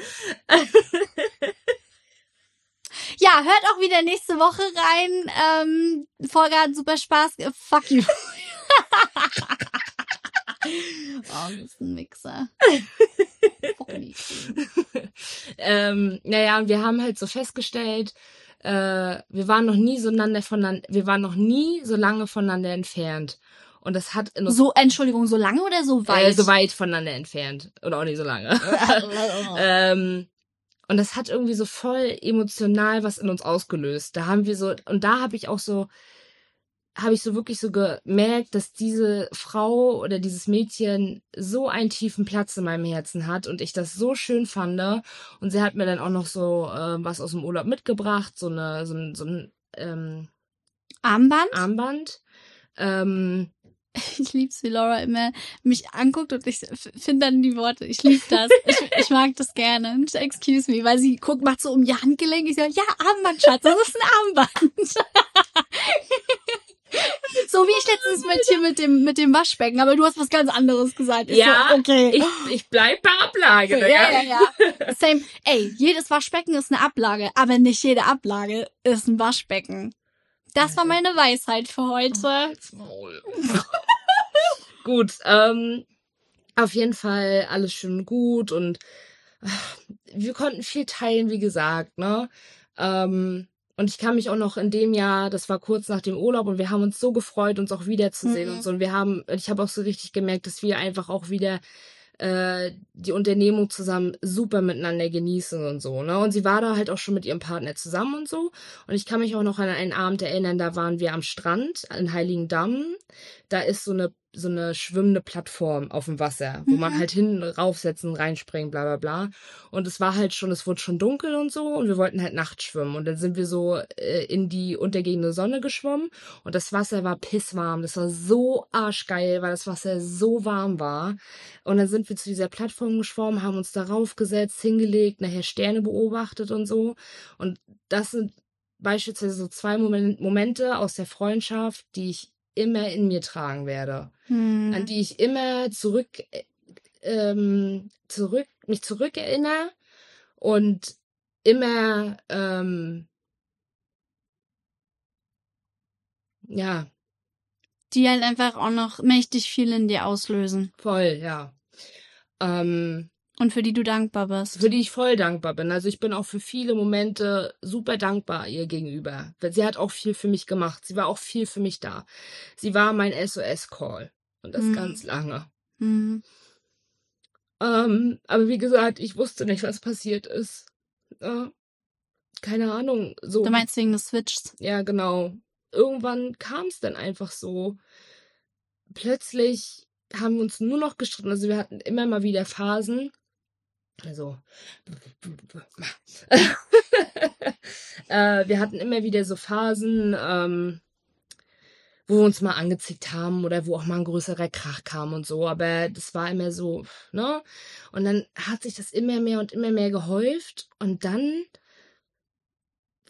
Ja, hört auch wieder nächste Woche rein. Ähm, Folge hat super Spaß. Fuck you. oh, du bist ein Mixer. Ähm, naja, und wir haben halt so festgestellt, äh, wir waren noch nie so einander voneinander, wir waren noch nie so lange voneinander entfernt. Und das hat in uns So, Entschuldigung, so lange oder so weit? Äh, so weit voneinander entfernt. Oder auch nicht so lange. ähm, und das hat irgendwie so voll emotional was in uns ausgelöst. Da haben wir so, und da habe ich auch so, habe ich so wirklich so gemerkt, dass diese Frau oder dieses Mädchen so einen tiefen Platz in meinem Herzen hat und ich das so schön fand. Und sie hat mir dann auch noch so äh, was aus dem Urlaub mitgebracht, so eine, so ein, so ein ähm, Armband? Armband. Ähm, Ich lieb's, wie Laura immer mich anguckt und ich finde dann die Worte. Ich lieb das. Ich, ich mag das gerne. Excuse me, weil sie guckt, macht so um ihr Handgelenk. Ich so, ja, Armband, Schatz, das ist ein Armband. so wie ich letztens mit hier mit dem, mit dem Waschbecken, aber du hast was ganz anderes gesagt. Ich Ja, so, okay. ich, ich bleib bei Ablage. ja, Digga. ja, ja. Same. Ey, jedes Waschbecken ist eine Ablage, aber nicht jede Ablage ist ein Waschbecken. Das war meine Weisheit für heute. Gut, ähm, auf jeden Fall alles schön gut und äh, wir konnten viel teilen, wie gesagt, ne? Ähm, und ich kann mich auch noch in dem Jahr, das war kurz nach dem Urlaub und wir haben uns so gefreut, uns auch wiederzusehen Mhm. und so. Und wir haben, ich habe auch so richtig gemerkt, dass wir einfach auch wieder äh, die Unternehmung zusammen super miteinander genießen und so, ne? Und sie war da halt auch schon mit ihrem Partner zusammen und so. Und ich kann mich auch noch an einen Abend erinnern, da waren wir am Strand in Heiligendamm. Da ist so eine so eine schwimmende Plattform auf dem Wasser, wo man Mhm. halt hin raufsetzen, reinspringen, bla bla bla. Und es war halt schon, es wurde schon dunkel und so und wir wollten halt nachts schwimmen. Und dann sind wir so äh, in die untergehende Sonne geschwommen und das Wasser war pisswarm. Das war so arschgeil, weil das Wasser so warm war. Und dann sind wir zu dieser Plattform geschwommen, haben uns darauf gesetzt, hingelegt, nachher Sterne beobachtet und so. Und das sind beispielsweise so zwei Momen- Momente aus der Freundschaft, die ich immer in mir tragen werde Hm. an die ich immer zurück, äh, ähm, zurück, mich zurückerinnere und immer, ähm, ja, die halt einfach auch noch mächtig viel in dir auslösen voll, ja. Ähm, und für die du dankbar bist. für die ich voll dankbar bin. Also ich bin auch für viele Momente super dankbar ihr gegenüber. Weil sie hat auch viel für mich gemacht. Sie war auch viel für mich da. Sie war mein SOS-Call. Und das Mhm. ganz lange. Hm. Ähm, aber wie gesagt, ich wusste nicht, was passiert ist. Äh, keine Ahnung. So. Du meinst wegen des Switches? Ja, genau. Irgendwann kam es dann einfach so. Plötzlich haben wir uns nur noch gestritten. Also wir hatten immer mal wieder Phasen. Also. äh, wir hatten immer wieder so Phasen, ähm, wo wir uns mal angezickt haben oder wo auch mal ein größerer Krach kam und so. Aber das war immer so, ne? Und dann hat sich das immer mehr und immer mehr gehäuft. Und dann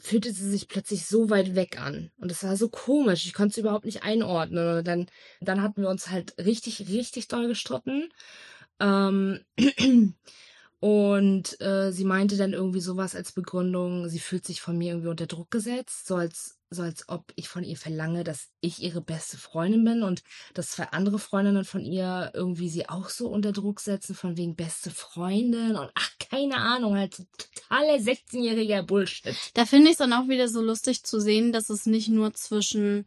fühlte sie sich plötzlich so weit weg an. Und das war so komisch. Ich konnte es überhaupt nicht einordnen. Und dann, dann hatten wir uns halt richtig, richtig doll gestritten. Ähm, und äh, sie meinte dann irgendwie sowas als Begründung, sie fühlt sich von mir irgendwie unter Druck gesetzt, so als, so als ob ich von ihr verlange, dass ich ihre beste Freundin bin und dass zwei andere Freundinnen von ihr irgendwie sie auch so unter Druck setzen, von wegen beste Freundin und ach, keine Ahnung, halt totaler 16-jähriger Bullshit. Da finde ich es dann auch wieder so lustig zu sehen, dass es nicht nur zwischen,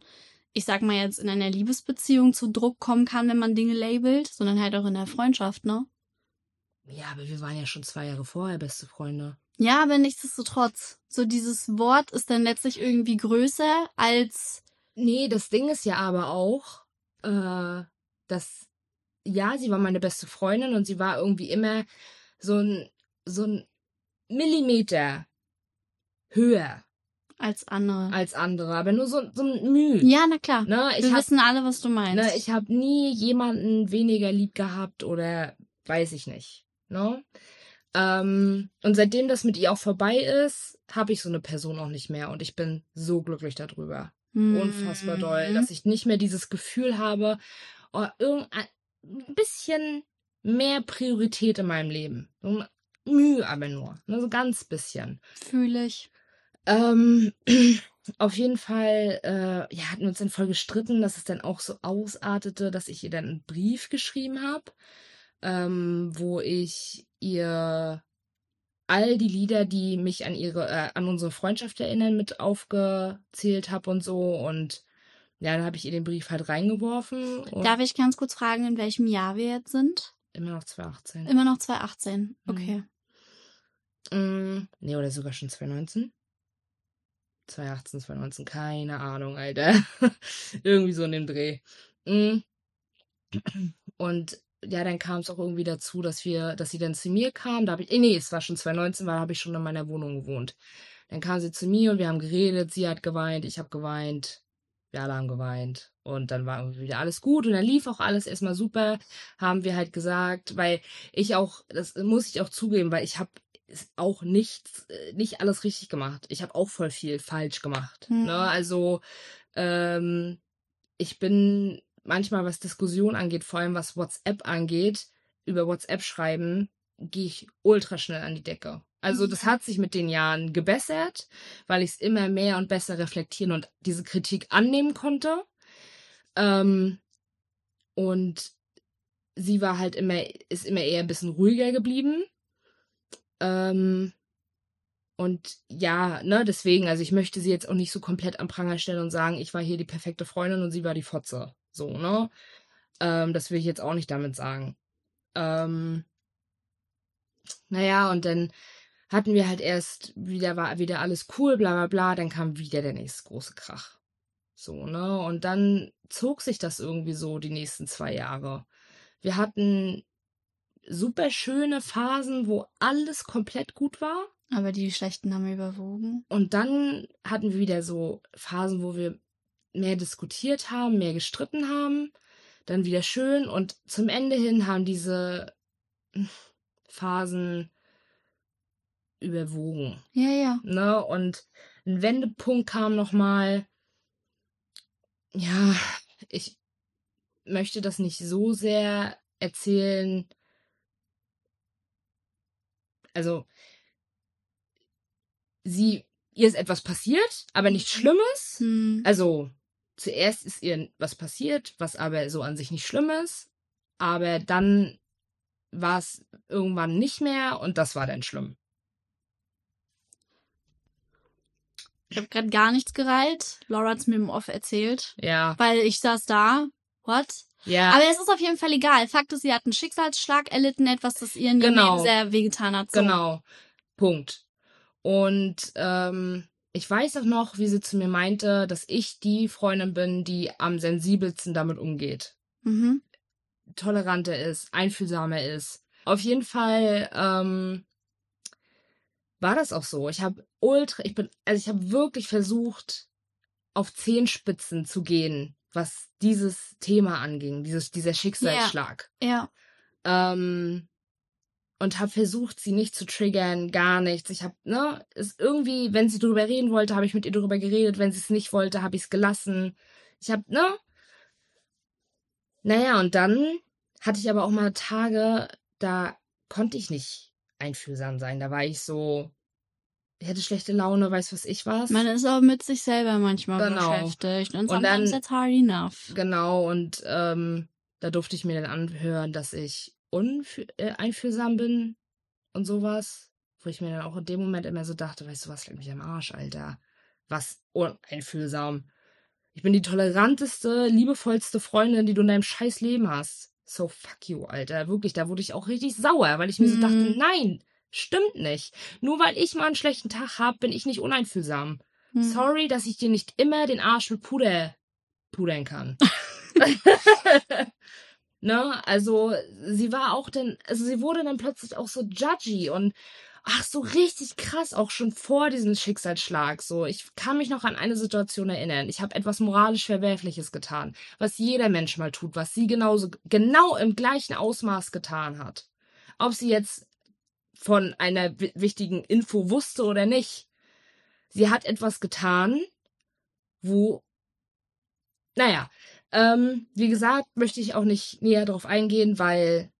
ich sag mal jetzt, in einer Liebesbeziehung zu Druck kommen kann, wenn man Dinge labelt, sondern halt auch in der Freundschaft, ne? Ja, aber wir waren ja schon zwei Jahre vorher beste Freunde. Ja, aber nichtsdestotrotz. So dieses Wort ist dann letztlich irgendwie größer als. Nee, das Ding ist ja aber auch, äh, dass, ja, sie war meine beste Freundin und sie war irgendwie immer so ein, so ein Millimeter höher Als andere. als andere, aber nur so, so ein Mühe. ja, na klar. Ne, ich Wir hab, wissen alle, was du meinst. ne, ich habe nie jemanden weniger lieb gehabt oder weiß ich nicht. Ne? Ähm, und seitdem das mit ihr auch vorbei ist, habe ich so eine Person auch nicht mehr und ich bin so glücklich darüber. Unfassbar doll, Mhm. dass ich nicht mehr dieses Gefühl habe, oh, irgendein ein bisschen mehr Priorität in meinem Leben. So Mühe aber nur. Ne, so ganz bisschen. Fühle ich. Ähm, auf jeden Fall, äh, ja, hatten wir uns dann voll gestritten, dass es dann auch so ausartete, dass ich ihr dann einen Brief geschrieben habe, ähm, wo ich ihr all die Lieder, die mich an ihre, äh, an unsere Freundschaft erinnern, mit aufgezählt habe und so. Und ja, dann habe ich ihr den Brief halt reingeworfen. Darf ich ganz kurz fragen, in welchem Jahr wir jetzt sind? immer noch 2018. Immer noch 2018. Okay. Mm, nee, oder sogar schon 2019. 2018, 2019, keine Ahnung, Alter. irgendwie so in dem Dreh. Mm. Und ja, dann kam es auch irgendwie dazu, dass wir, dass sie dann zu mir kam. Da habe ich, nee, es war schon 2019, weil da habe ich schon in meiner Wohnung gewohnt. Dann kam sie zu mir und wir haben geredet. Sie hat geweint, ich habe geweint. Wir alle haben geweint. Und dann war irgendwie wieder alles gut und dann lief auch alles erstmal super, haben wir halt gesagt, weil ich auch, das muss ich auch zugeben, weil ich habe auch nichts, äh, nicht alles richtig gemacht. Ich habe auch voll viel falsch gemacht. Hm. Ne? Also ähm, ich bin manchmal, was Diskussion angeht, vor allem was WhatsApp angeht, über WhatsApp schreiben, gehe ich ultra schnell an die Decke. Also das hat sich mit den Jahren gebessert, weil ich es immer mehr und besser reflektieren und diese Kritik annehmen konnte. Ähm, und sie war halt immer, ist immer eher ein bisschen ruhiger geblieben. Ähm, und ja, ne, deswegen, also ich möchte sie jetzt auch nicht so komplett am Pranger stellen und sagen, ich war hier die perfekte Freundin und sie war die Fotze. So, ne? Ähm, das will ich jetzt auch nicht damit sagen. Ähm, naja, und dann hatten wir halt erst wieder, war wieder alles cool, bla bla bla, dann kam wieder der nächste große Krach. So, ne? Und dann zog sich das irgendwie so die nächsten zwei Jahre. Wir hatten super schöne Phasen, wo alles komplett gut war. Aber die schlechten haben überwogen. Und dann hatten wir wieder so Phasen, wo wir mehr diskutiert haben, mehr gestritten haben. Dann wieder schön. Und zum Ende hin haben diese Phasen überwogen. Ja, ja. Ne? Und ein Wendepunkt kam nochmal. Ja, ich möchte das nicht so sehr erzählen. Also, sie, ihr ist etwas passiert, aber nichts Schlimmes. Hm. Also, zuerst ist ihr was passiert, was aber so an sich nicht schlimm ist. Aber dann war es irgendwann nicht mehr und das war dann schlimm. Ich habe gerade gar nichts gereilt. Laura hat's mir im Off erzählt. Ja, Weil ich saß da. What? ja. Aber es ist auf jeden Fall egal. Fakt ist, sie hat einen Schicksalsschlag erlitten, etwas, das ihr in Genau. Leben sehr wehgetan hat. So. Genau. Punkt. Und ähm, ich weiß auch noch, wie sie zu mir meinte, dass ich die Freundin bin, die am sensibelsten damit umgeht. Mhm. Toleranter ist, einfühlsamer ist. Auf jeden Fall ähm, war das auch so. Ich habe ultra, ich bin, also ich habe wirklich versucht, auf Zehenspitzen zu gehen, was dieses Thema anging, dieses, dieser Schicksalsschlag. Ja. Ähm, und habe versucht, sie nicht zu triggern, gar nichts. Ich habe, ne, ist irgendwie, wenn sie drüber reden wollte, habe ich mit ihr drüber geredet. Wenn sie es nicht wollte, habe ich es gelassen. Ich habe, ne? Naja, und dann hatte ich aber auch mal Tage, da konnte ich nicht einfühlsam sein. Da war ich so, ich hatte schlechte Laune, weiß was ich was. Man ist auch mit sich selber manchmal Genau. beschäftigt. Und Und dann- it's hard enough. Genau, und ähm, da durfte ich mir dann anhören, dass ich äh, einfühlsam bin und sowas. Wo ich mir dann auch in dem Moment immer so dachte, weißt du was, leck mich am Arsch, Alter. Was uneinfühlsam. Ich bin die toleranteste, liebevollste Freundin, die du in deinem scheiß Leben hast. So fuck you, Alter. Wirklich, da wurde ich auch richtig sauer, weil ich mir so Mhm. dachte, nein, stimmt nicht. Nur weil ich mal einen schlechten Tag hab, bin ich nicht uneinfühlsam. Hm. Sorry, dass ich dir nicht immer den Arsch mit Puder pudern kann. ne? Also, sie war auch dann, also sie wurde dann plötzlich auch so judgy und ach so richtig krass, auch schon vor diesem Schicksalsschlag. So, ich kann mich noch an eine Situation erinnern. Ich habe etwas moralisch Verwerfliches getan, was jeder Mensch mal tut, was sie genauso, genau im gleichen Ausmaß getan hat. Ob sie jetzt von einer wichtigen Info wusste oder nicht. Sie hat etwas getan, wo, naja, ähm, wie gesagt, möchte ich auch nicht näher darauf eingehen, weil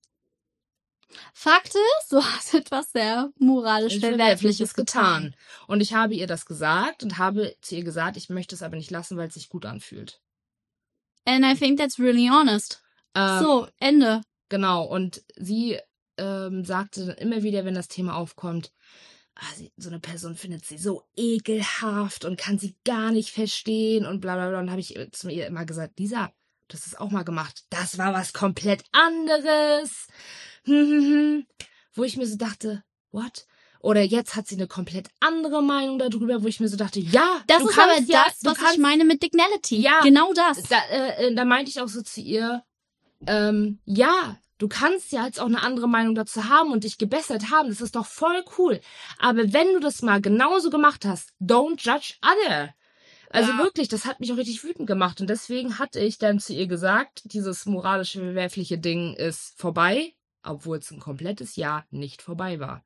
Fakt ist, du hast etwas sehr moralisch Verwerfliches getan. Und ich habe ihr das gesagt und habe zu ihr gesagt, ich möchte es aber nicht lassen, weil es sich gut anfühlt. And I think that's really honest. Ähm, so, Ende. Genau, und sie ähm, sagte immer wieder, wenn das Thema aufkommt, so eine Person findet sie so ekelhaft und kann sie gar nicht verstehen und bla bla bla. Und habe ich zu ihr immer gesagt, Lisa, du hast es auch mal gemacht. Das war was komplett anderes. wo ich mir so dachte, what? Oder jetzt hat sie eine komplett andere Meinung darüber, wo ich mir so dachte, ja, das ist aber das, ja, was kannst, ich meine mit Dignality. Ja, genau das. Da, äh, äh, da meinte ich auch so zu ihr, ähm, ja, du kannst ja jetzt auch eine andere Meinung dazu haben und dich gebessert haben. Das ist doch voll cool. Aber wenn du das mal genauso gemacht hast, don't judge other. Also ja. wirklich, das hat mich auch richtig wütend gemacht. Und deswegen hatte ich dann zu ihr gesagt, dieses moralische verwerfliche Ding ist vorbei obwohl es ein komplettes Jahr nicht vorbei war.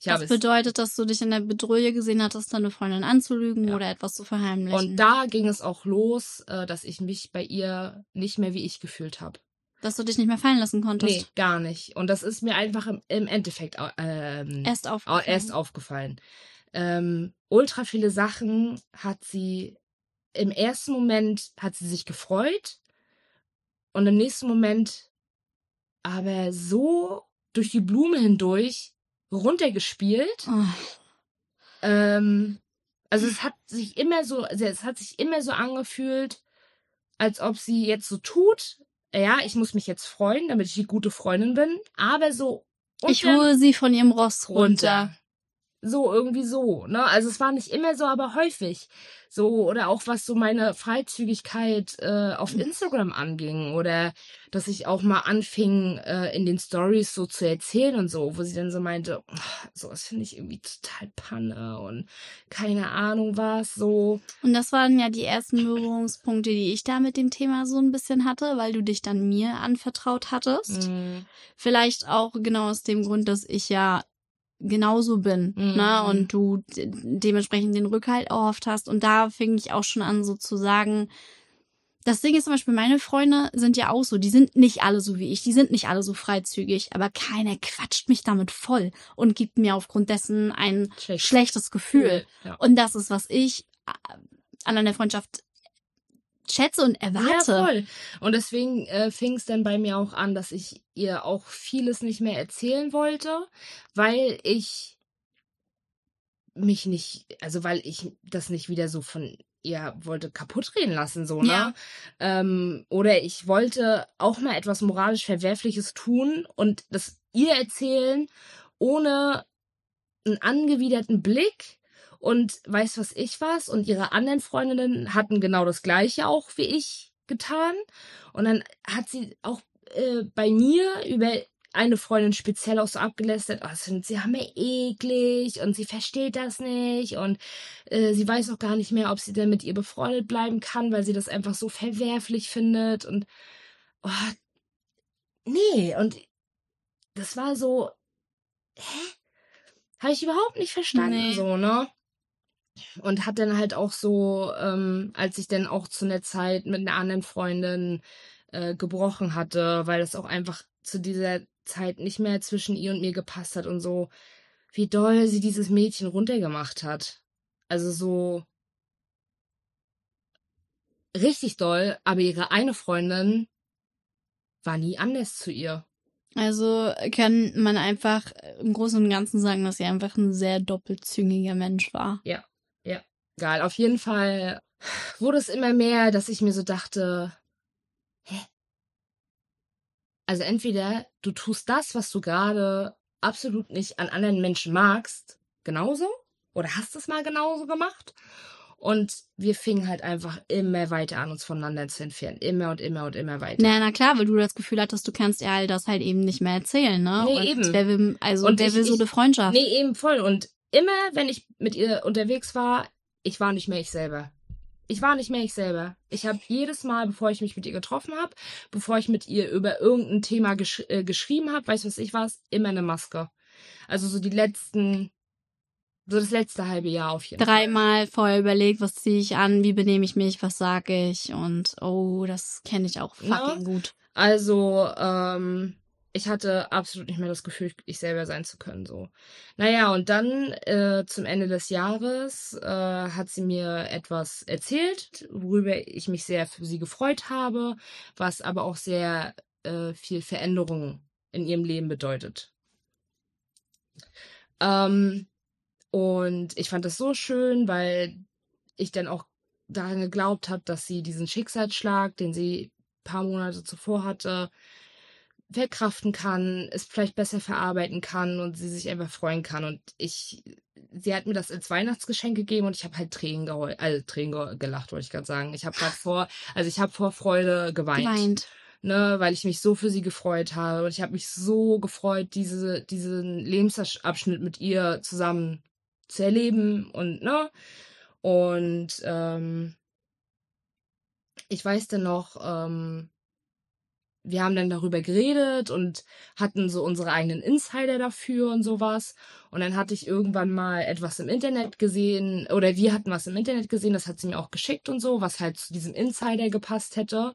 Ich das bedeutet, dass du dich in der Bedrohung gesehen hattest, deine Freundin anzulügen ja. oder etwas zu verheimlichen. Und da ging es auch los, äh, dass ich mich bei ihr nicht mehr wie ich gefühlt habe. Dass du dich nicht mehr fallen lassen konntest? Nee, gar nicht. Und das ist mir einfach im, im Endeffekt ähm, erst aufgefallen. Erst aufgefallen. Ähm, ultra viele Sachen hat sie im ersten Moment hat sie sich gefreut und im nächsten Moment aber so durch die Blume hindurch runtergespielt. Oh. Ähm, also es hat sich immer so, also es hat sich immer so angefühlt, als ob sie jetzt so tut, ja, ich muss mich jetzt freuen, damit ich die gute Freundin bin, aber so. Ich hole sie von ihrem Ross runter. runter. So, irgendwie so, ne? Also es war nicht immer so, aber häufig. So, oder auch was so meine Freizügigkeit äh, auf Instagram anging. Oder dass ich auch mal anfing, äh, in den Stories so zu erzählen und so, wo sie dann so meinte, oh, sowas finde ich irgendwie total Panne und keine Ahnung was, so. Und das waren ja die ersten Berührungspunkte, die ich da mit dem Thema so ein bisschen hatte, weil du dich dann mir anvertraut hattest. Mhm. Vielleicht auch genau aus dem Grund, dass ich ja genauso bin, ne? mhm. ne? Und du dementsprechend den Rückhalt erhofft hast. Und da fing ich auch schon an, so zu sagen, das Ding ist zum Beispiel, meine Freunde sind ja auch so, die sind nicht alle so wie ich, die sind nicht alle so freizügig, aber keiner quatscht mich damit voll und gibt mir aufgrund dessen ein Schlecht. schlechtes Gefühl. Ja. Und das ist, was ich äh, an einer Freundschaft schätze und erwarte. Ja, voll. Und deswegen äh, fing es dann bei mir auch an, dass ich ihr auch vieles nicht mehr erzählen wollte, weil ich mich nicht, also weil ich das nicht wieder so von ihr wollte kaputt reden lassen, so, ne? Ja. Ähm, oder ich wollte auch mal etwas moralisch Verwerfliches tun und das ihr erzählen, ohne einen angewiderten Blick und weiß was ich was. Und ihre anderen Freundinnen hatten genau das gleiche auch wie ich getan. Und dann hat sie auch äh, bei mir über eine Freundin speziell auch so abgelästert, oh, sind sie haben ja eklig und sie versteht das nicht und äh, sie weiß auch gar nicht mehr, ob sie denn mit ihr befreundet bleiben kann, weil sie das einfach so verwerflich findet und oh, nee, und das war so, hä? Habe ich überhaupt nicht verstanden, nee. so, ne? Und hat dann halt auch so, ähm, als ich dann auch zu einer Zeit mit einer anderen Freundin äh, gebrochen hatte, weil das auch einfach zu dieser Zeit nicht mehr zwischen ihr und mir gepasst hat und so, wie doll sie dieses Mädchen runtergemacht hat. Also so richtig doll, aber ihre eine Freundin war nie anders zu ihr. Also kann man einfach im Großen und Ganzen sagen, dass sie einfach ein sehr doppelzüngiger Mensch war. Ja egal. Auf jeden Fall wurde es immer mehr, dass ich mir so dachte, hä? Also entweder du tust das, was du gerade absolut nicht an anderen Menschen magst, genauso, oder hast es mal genauso gemacht, Und wir fingen halt einfach immer weiter an, uns voneinander zu entfernen. Immer und immer und immer weiter. Na, na klar, weil du das Gefühl hattest, du kannst ihr all das halt eben nicht mehr erzählen, ne? Nee, und eben. Wer will, also Und wer ich- will so ich- eine Freundschaft? Nee, eben voll. Und immer, wenn ich mit ihr unterwegs war, ich war nicht mehr ich selber. Ich war nicht mehr ich selber. Ich habe jedes Mal, bevor ich mich mit ihr getroffen habe, bevor ich mit ihr über irgendein Thema gesch äh, geschrieben habe, weiß was ich was, immer eine Maske. Also so die letzten, so das letzte halbe Jahr auf jeden Fall. Dreimal vorher überlegt, was ziehe ich an, wie benehme ich mich, was sage ich und oh, das kenne ich auch Ja. fucking gut. Also, ähm, ich hatte absolut nicht mehr das Gefühl, ich selber sein zu können. So. Naja, und dann äh, zum Ende des Jahres äh, hat sie mir etwas erzählt, worüber ich mich sehr für sie gefreut habe, was aber auch sehr äh, viel Veränderung in ihrem Leben bedeutet. Ähm, und ich fand das so schön, weil ich dann auch daran geglaubt habe, dass sie diesen Schicksalsschlag, den sie paar Monate zuvor hatte, verkraften kann, es vielleicht besser verarbeiten kann und sie sich einfach freuen kann. Und ich, sie hat mir das als Weihnachtsgeschenk gegeben und ich habe halt Tränen geheult, also Tränen ge gelacht, wollte ich gerade sagen. Ich habe gerade vor, also ich habe vor Freude geweint, Geweint. ne, weil ich mich so für sie gefreut habe und ich habe mich so gefreut, diese, diesen Lebensabschnitt mit ihr zusammen zu erleben und ne, und ähm, ich weiß dann noch, ähm, wir haben dann darüber geredet und hatten so unsere eigenen Insider dafür und sowas. Und dann hatte ich irgendwann mal etwas im Internet gesehen, oder wir hatten was im Internet gesehen, das hat sie mir auch geschickt und so, was halt zu diesem Insider gepasst hätte.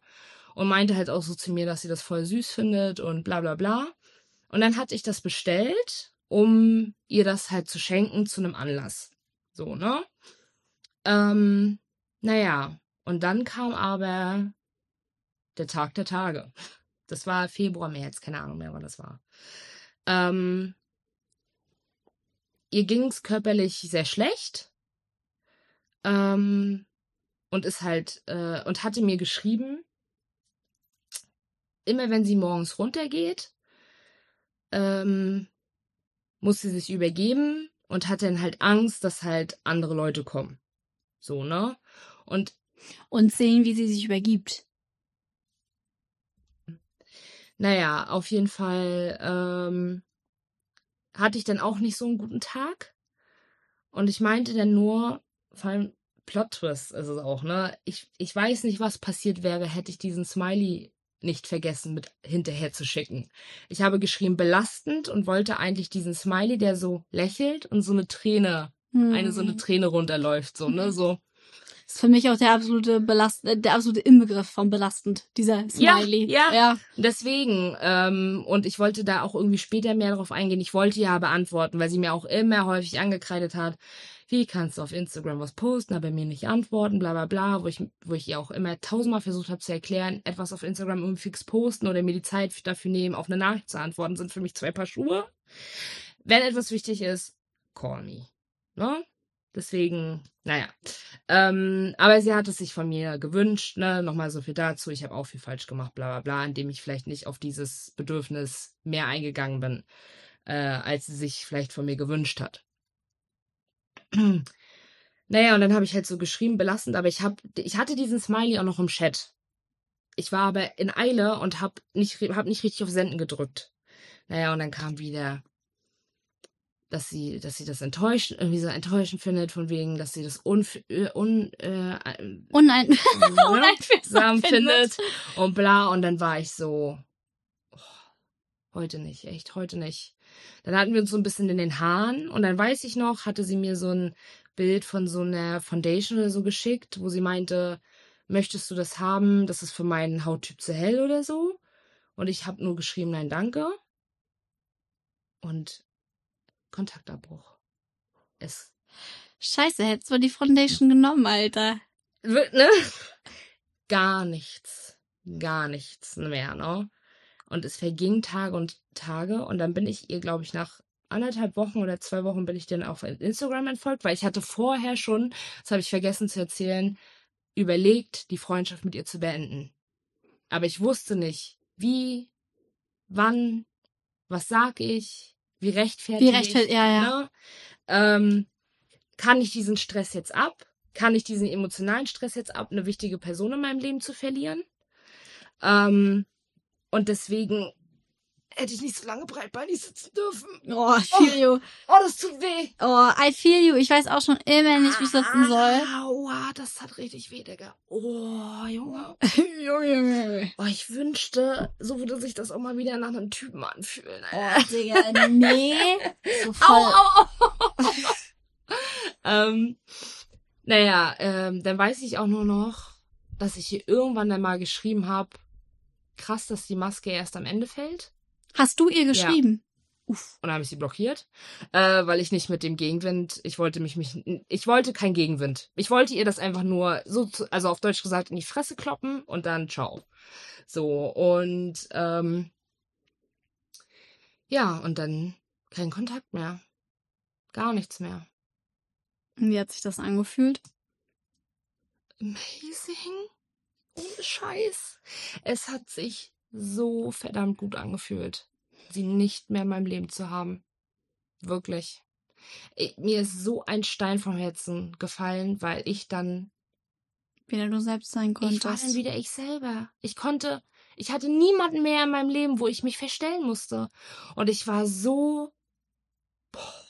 Und meinte halt auch so zu mir, dass sie das voll süß findet und bla bla bla. Und dann hatte ich das bestellt, um ihr das halt zu schenken zu einem Anlass. So, ne? Ähm, naja, und dann kam aber der Tag der Tage. Das war Februar, März, keine Ahnung mehr, wann das war. Ähm, ihr ging's körperlich sehr schlecht. Ähm, und ist halt, äh, und hatte mir geschrieben, immer wenn sie morgens runtergeht, ähm, muss sie sich übergeben und hat dann halt Angst, dass halt andere Leute kommen. So, ne? Und Und sehen, wie sie sich übergibt. Naja, auf jeden Fall ähm, hatte ich dann auch nicht so einen guten Tag. Und ich meinte dann nur, vor allem Plot-Twist ist es auch, ne? Ich, ich weiß nicht, was passiert wäre, hätte ich diesen Smiley nicht vergessen mit hinterher zu schicken. Ich habe geschrieben belastend und wollte eigentlich diesen Smiley, der so lächelt und so eine Träne, eine so eine Hm. Träne runterläuft, so, ne? So. Ist für mich auch der absolute Belast äh, der absolute Inbegriff von belastend, dieser Smiley. ja. ja. Deswegen, ähm, und ich wollte da auch irgendwie später mehr darauf eingehen. Ich wollte ja beantworten, weil sie mir auch immer häufig angekreidet hat, wie kannst du auf Instagram was posten, aber mir nicht antworten, bla bla bla, wo ich, wo ich ihr auch immer tausendmal versucht habe zu erklären, etwas auf Instagram irgendwie fix posten oder mir die Zeit dafür nehmen, auf eine Nachricht zu antworten, sind für mich zwei Paar Schuhe. Wenn etwas wichtig ist, call me. Ne? Deswegen, naja. Ähm, aber sie hat es sich von mir gewünscht, ne? Nochmal so viel dazu. Ich habe auch viel falsch gemacht, bla bla bla, indem ich vielleicht nicht auf dieses Bedürfnis mehr eingegangen bin, äh, als sie sich vielleicht von mir gewünscht hat. naja, und dann habe ich halt so geschrieben, belastend, aber ich hab, ich hatte diesen Smiley auch noch im Chat. Ich war aber in Eile und hab nicht, hab nicht richtig auf Senden gedrückt. Naja, und dann kam wieder, dass sie, dass sie das enttäuschend, irgendwie so enttäuschend findet, von wegen, dass sie das un, äh, un, äh, äh, Unein ne, uneinfühlsam findet und bla. Und dann war ich so, oh, heute nicht, echt, heute nicht. Dann hatten wir uns so ein bisschen in den Haaren und dann weiß ich noch, hatte sie mir so ein Bild von so einer Foundation oder so geschickt, wo sie meinte, möchtest du das haben? Das ist für meinen Hauttyp zu hell oder so. Und ich habe nur geschrieben, nein, danke. Und Kontaktabbruch. Es Scheiße, hättest du die Foundation genommen, Alter. ne? Gar nichts. Gar nichts mehr, ne? Und es vergingen Tage und Tage und dann bin ich ihr, glaube ich, nach anderthalb Wochen oder zwei Wochen bin ich dann auf Instagram entfolgt, weil ich hatte vorher schon, das habe ich vergessen zu erzählen, überlegt, die Freundschaft mit ihr zu beenden. Aber ich wusste nicht, wie, wann, was sag ich, wie rechtfertige Wie rechtfertigt- ich, ja, ja. Ne? Ähm, kann ich diesen Stress jetzt ab? kann ich diesen emotionalen Stress jetzt ab, eine wichtige Person in meinem Leben zu verlieren. Ähm, und deswegen hätte ich nicht so lange breitbeinig sitzen dürfen. Oh, I feel you. Oh, das tut weh. Oh, I feel you. Ich weiß auch schon immer nicht, wie ich sitzen soll. Aua, das hat richtig weh, Digga. Oh, Junge. Junge, Junge. Oh, ich wünschte, so würde sich das auch mal wieder nach einem Typen anfühlen. Alter. Oh, Digga, nee. So Au, voll. au, au. ähm, naja, ähm, dann weiß ich auch nur noch, dass ich hier irgendwann dann mal geschrieben habe, krass, dass die Maske erst am Ende fällt. Hast du ihr geschrieben? Uff. Und dann habe ich sie blockiert, äh, weil ich nicht mit dem Gegenwind, ich wollte mich, mich, ich wollte kein Gegenwind. Ich wollte ihr das einfach nur so, also auf Deutsch gesagt, in die Fresse kloppen und dann ciao. So, und ähm, ja, und dann kein Kontakt mehr. Gar nichts mehr. Und Wie hat sich das angefühlt? Amazing. Ohne Scheiß. Es hat sich so verdammt gut angefühlt, sie nicht mehr in meinem Leben zu haben. Wirklich. Ich, mir ist so ein Stein vom Herzen gefallen, weil ich dann, Wieder du selbst sein ich war dann wieder ich selber. Ich konnte, ich hatte niemanden mehr in meinem Leben, wo ich mich verstellen musste. Und ich war so, boah,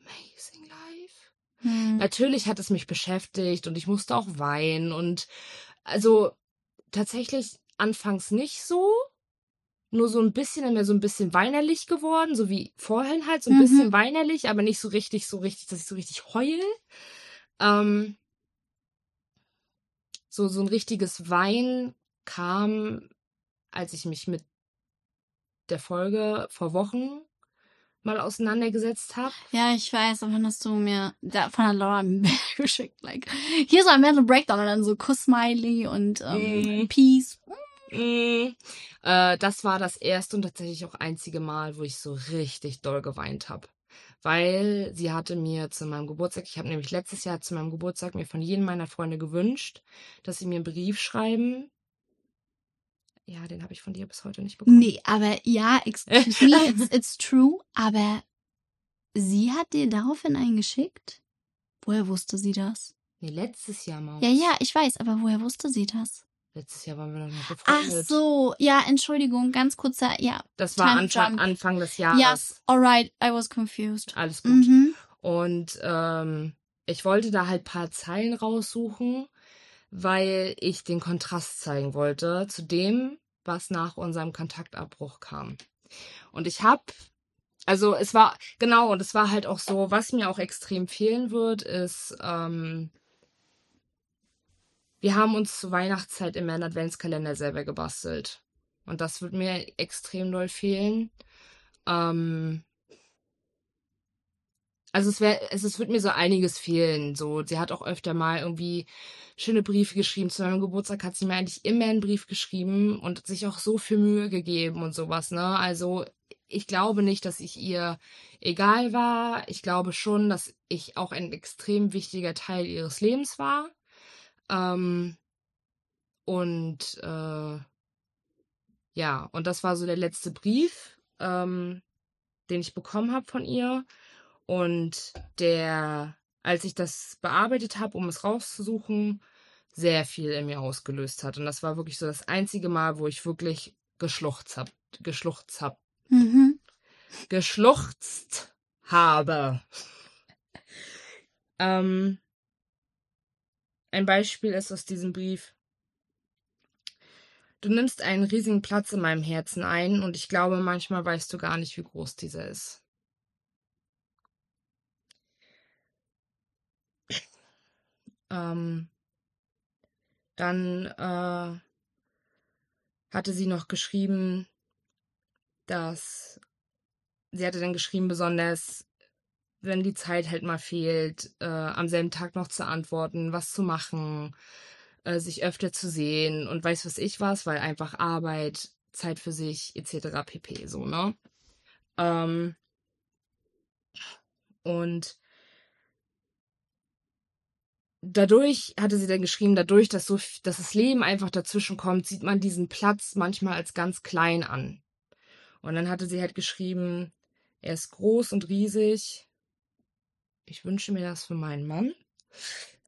amazing life. Hm. Natürlich hat es mich beschäftigt und ich musste auch weinen und also tatsächlich anfangs nicht so, nur so ein bisschen, dann wäre so ein bisschen weinerlich geworden, so wie vorhin halt, so ein Mhm. bisschen weinerlich, aber nicht so richtig, so richtig, dass ich so richtig heul. Ähm, so, so ein richtiges Wein kam, als ich mich mit der Folge vor Wochen mal auseinandergesetzt habe. Ja, ich weiß, aber dann hast du mir da von der Laura ein Bild geschickt. Like, hier so ein Mental Breakdown und dann so Kuss-Smiley und ähm, Mhm. Peace. Mm, äh, das war das erste und tatsächlich auch einzige Mal, wo ich so richtig doll geweint habe. Weil sie hatte mir zu meinem Geburtstag, ich habe nämlich letztes Jahr zu meinem Geburtstag mir von jedem meiner Freunde gewünscht, dass sie mir einen Brief schreiben. Ja, den habe ich von dir bis heute nicht bekommen. Nee, aber ja, excuse me, it's, it's true, aber sie hat dir daraufhin einen geschickt? Woher wusste sie das? Nee, letztes Jahr mal. Ja, ja, ich weiß, aber woher wusste sie das? Letztes Jahr waren wir noch nicht Ach befreundet. so, ja, Entschuldigung, ganz kurzer, ja. Das war Anfang. Anfang des Jahres. Yes, alright, I was confused. Alles gut. Mhm. Und ähm, ich wollte da halt paar Zeilen raussuchen, weil ich den Kontrast zeigen wollte zu dem, was nach unserem Kontaktabbruch kam. Und ich habe, also es war, genau, und es war halt auch so, was mir auch extrem fehlen wird, ist, ähm, wir haben uns zur Weihnachtszeit immer einen Adventskalender selber gebastelt. Und das wird mir extrem doll fehlen. Ähm, also es wäre, es, es wird mir so einiges fehlen. So, sie hat auch öfter mal irgendwie schöne Briefe geschrieben. Zu meinem Geburtstag hat sie mir eigentlich immer einen Brief geschrieben und sich auch so viel Mühe gegeben und sowas, ne? Also ich glaube nicht, dass ich ihr egal war. Ich glaube schon, dass ich auch ein extrem wichtiger Teil ihres Lebens war. Ähm, und äh, ja, und das war so der letzte Brief, ähm, den ich bekommen habe von ihr. Und der, als ich das bearbeitet habe, um es rauszusuchen, sehr viel in mir ausgelöst hat. Und das war wirklich so das einzige Mal, wo ich wirklich geschluchzt hab, geschluchzt hab, Mhm. geschluchzt habe. ähm, ein Beispiel ist aus diesem Brief. Du nimmst einen riesigen Platz in meinem Herzen ein und ich glaube, manchmal weißt du gar nicht, wie groß dieser ist. Ähm, dann äh, hatte sie noch geschrieben, dass sie hatte dann geschrieben, besonders wenn die Zeit halt mal fehlt, äh, am selben Tag noch zu antworten, was zu machen, äh, sich öfter zu sehen und weiß was ich was, weil einfach Arbeit, Zeit für sich etc. pp. so, ne? Ähm, und dadurch hatte sie dann geschrieben, dadurch, dass so, dass das Leben einfach dazwischen kommt, sieht man diesen Platz manchmal als ganz klein an. Und dann hatte sie halt geschrieben, er ist groß und riesig. Ich wünsche mir das für meinen Mann.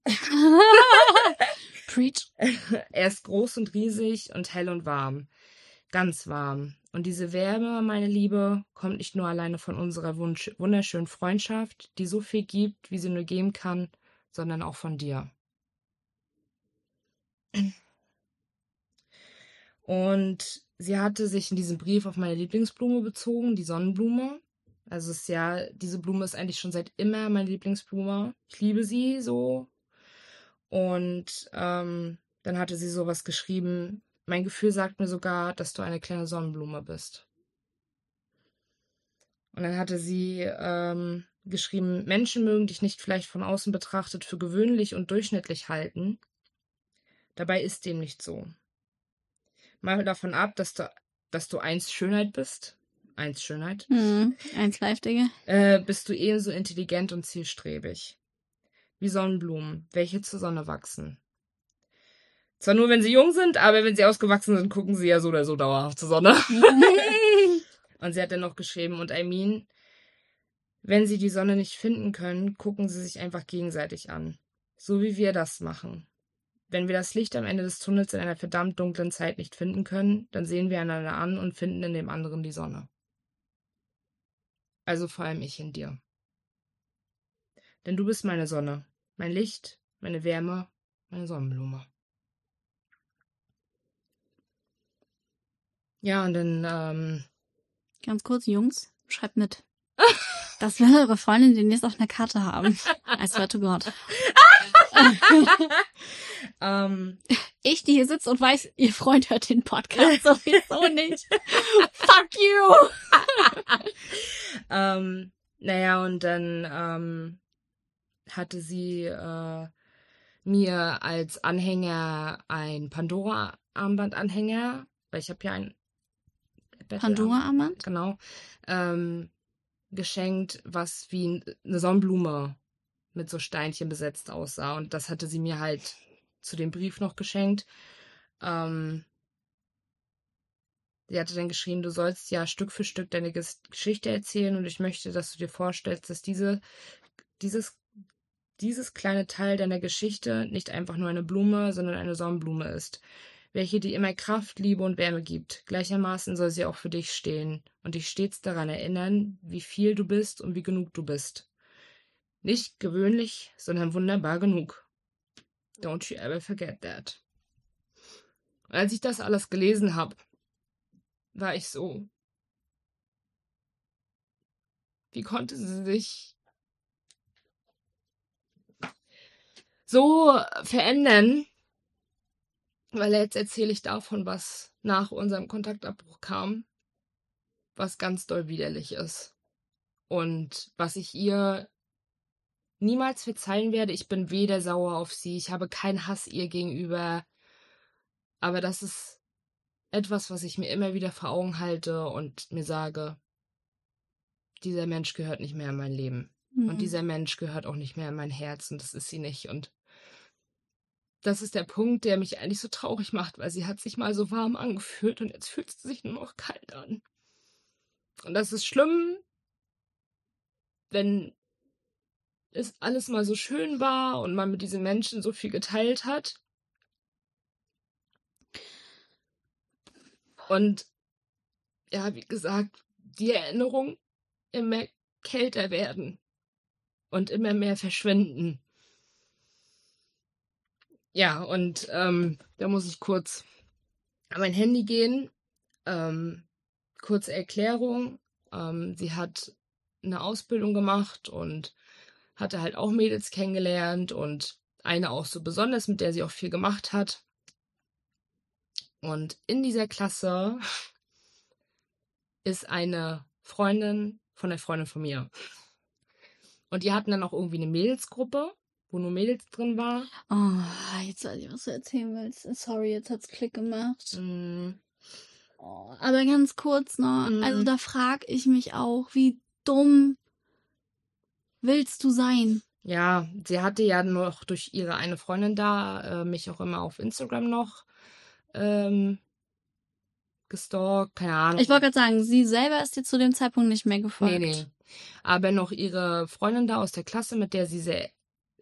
Preach. Er ist groß und riesig und hell und warm. Ganz warm. Und diese Wärme, meine Liebe, kommt nicht nur alleine von unserer wunsch wunderschönen Freundschaft, die so viel gibt, wie sie nur geben kann, sondern auch von dir. Und sie hatte sich in diesem Brief auf meine Lieblingsblume bezogen, die Sonnenblume. Also es ist ja, diese Blume ist eigentlich schon seit immer meine Lieblingsblume. Ich liebe sie so. Und ähm, dann hatte sie sowas geschrieben. Mein Gefühl sagt mir sogar, dass du eine kleine Sonnenblume bist. Und dann hatte sie ähm, geschrieben, Menschen mögen dich nicht vielleicht von außen betrachtet für gewöhnlich und durchschnittlich halten. Dabei ist dem nicht so. Mal davon ab, dass du, dass du eins Schönheit bist. Eins Schönheit. Hm, eins live, Digga. Äh, bist du ebenso intelligent und zielstrebig. Wie Sonnenblumen, welche zur Sonne wachsen. Zwar nur, wenn sie jung sind, aber wenn sie ausgewachsen sind, gucken sie ja so oder so dauerhaft zur Sonne. und sie hat dann noch geschrieben, und I mean, wenn sie die Sonne nicht finden können, gucken sie sich einfach gegenseitig an. So wie wir das machen. Wenn wir das Licht am Ende des Tunnels in einer verdammt dunklen Zeit nicht finden können, dann sehen wir einander an und finden in dem anderen die Sonne. Also vor allem ich in dir. Denn du bist meine Sonne, mein Licht, meine Wärme, meine Sonnenblume. Ja, und dann, ähm, Ganz kurz, Jungs, schreibt mit. Das will eure Freundin demnächst auf einer Karte haben. I swear to God. ähm, Ich, die hier sitze und weiß, ihr Freund hört den Podcast sowieso nicht. Fuck you! ähm, naja, und dann ähm, hatte sie äh, mir als Anhänger ein Pandora-Armband-Anhänger, weil ich habe ja ein Pandora-Armband? Genau. Ähm, geschenkt, was wie eine Sonnenblume mit so Steinchen besetzt aussah. Und das hatte sie mir halt zu dem Brief noch geschenkt. Ähm, sie hatte dann geschrieben, du sollst ja Stück für Stück deine Ges Geschichte erzählen und ich möchte, dass du dir vorstellst, dass diese, dieses, dieses kleine Teil deiner Geschichte nicht einfach nur eine Blume, sondern eine Sonnenblume ist, welche dir immer Kraft, Liebe und Wärme gibt. Gleichermaßen soll sie auch für dich stehen und dich stets daran erinnern, wie viel du bist und wie genug du bist. Nicht gewöhnlich, sondern wunderbar genug. Don't you ever forget that. Und als ich das alles gelesen habe, war ich so. Wie konnte sie sich so verändern? Weil jetzt erzähle ich davon, was nach unserem Kontaktabbruch kam, was ganz doll widerlich ist. Und was ich ihr niemals verzeihen werde. Ich bin weder sauer auf sie, ich habe keinen Hass ihr gegenüber. Aber das ist etwas, was ich mir immer wieder vor Augen halte und mir sage, dieser Mensch gehört nicht mehr in mein Leben. Mhm. Und dieser Mensch gehört auch nicht mehr in mein Herz und das ist sie nicht. Und das ist der Punkt, der mich eigentlich so traurig macht, weil sie hat sich mal so warm angefühlt und jetzt fühlt sie sich nur noch kalt an. Und das ist schlimm, wenn es alles mal so schön war und man mit diesen Menschen so viel geteilt hat. Und ja, wie gesagt, die Erinnerungen immer kälter werden und immer mehr verschwinden. Ja, und ähm, da muss ich kurz an mein Handy gehen. Ähm, kurze Erklärung. Ähm, sie hat eine Ausbildung gemacht und hatte halt auch Mädels kennengelernt und eine auch so besonders, mit der sie auch viel gemacht hat. Und in dieser Klasse ist eine Freundin von der Freundin von mir. Und die hatten dann auch irgendwie eine Mädelsgruppe, wo nur Mädels drin war. Oh, jetzt weiß ich, was du erzählen willst. Sorry, jetzt hat's Klick gemacht. Mm, Oh, aber ganz kurz noch, Mhm. also da frag ich mich auch, wie dumm willst du sein? Ja, sie hatte ja noch durch ihre eine Freundin da äh, mich auch immer auf Instagram noch ähm, gestalkt, keine Ahnung. Ich wollte gerade sagen, sie selber ist dir zu dem Zeitpunkt nicht mehr gefolgt. Nee, nee. Aber noch ihre Freundin da aus der Klasse, mit der sie sehr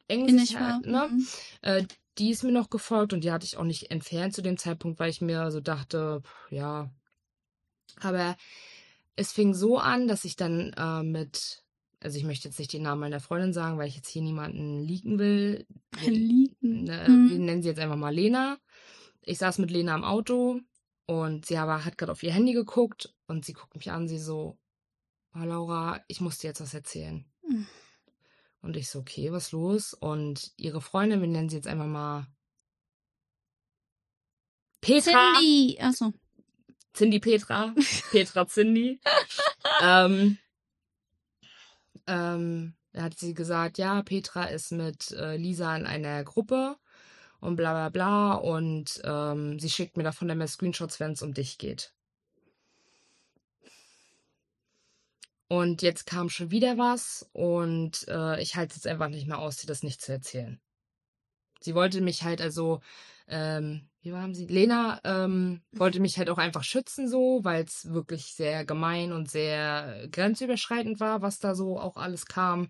eng sich wahr? ne? Mhm. Äh, die ist mir noch gefolgt und die hatte ich auch nicht entfernt zu dem Zeitpunkt, weil ich mir so dachte, pff, ja. Aber es fing so an, dass ich dann äh, mit, also ich möchte jetzt nicht den Namen meiner Freundin sagen, weil ich jetzt hier niemanden leaken will. Liegen. ne, Mhm. wir nennen sie jetzt einfach mal Lena. Ich saß mit Lena im Auto und sie aber hat gerade auf ihr Handy geguckt und sie guckt mich an, sie so, oh Laura, ich muss dir jetzt was erzählen. Mhm. Und ich so, okay, was los? Und ihre Freundin, wir nennen sie jetzt einfach mal Petra. Cindy. Achso. Cindy Petra. Petra Cindy. ähm, ähm, hat sie gesagt, ja, Petra ist mit äh, Lisa in einer Gruppe und bla bla bla. Und ähm, sie schickt mir davon mehr Screenshots, wenn es um dich geht. Und jetzt kam schon wieder was und äh, ich halte es jetzt einfach nicht mehr aus, dir das nicht zu erzählen. Sie wollte mich halt also, ähm, wie haben sie? Lena ähm, wollte mich halt auch einfach schützen so, weil es wirklich sehr gemein und sehr grenzüberschreitend war, was da so auch alles kam.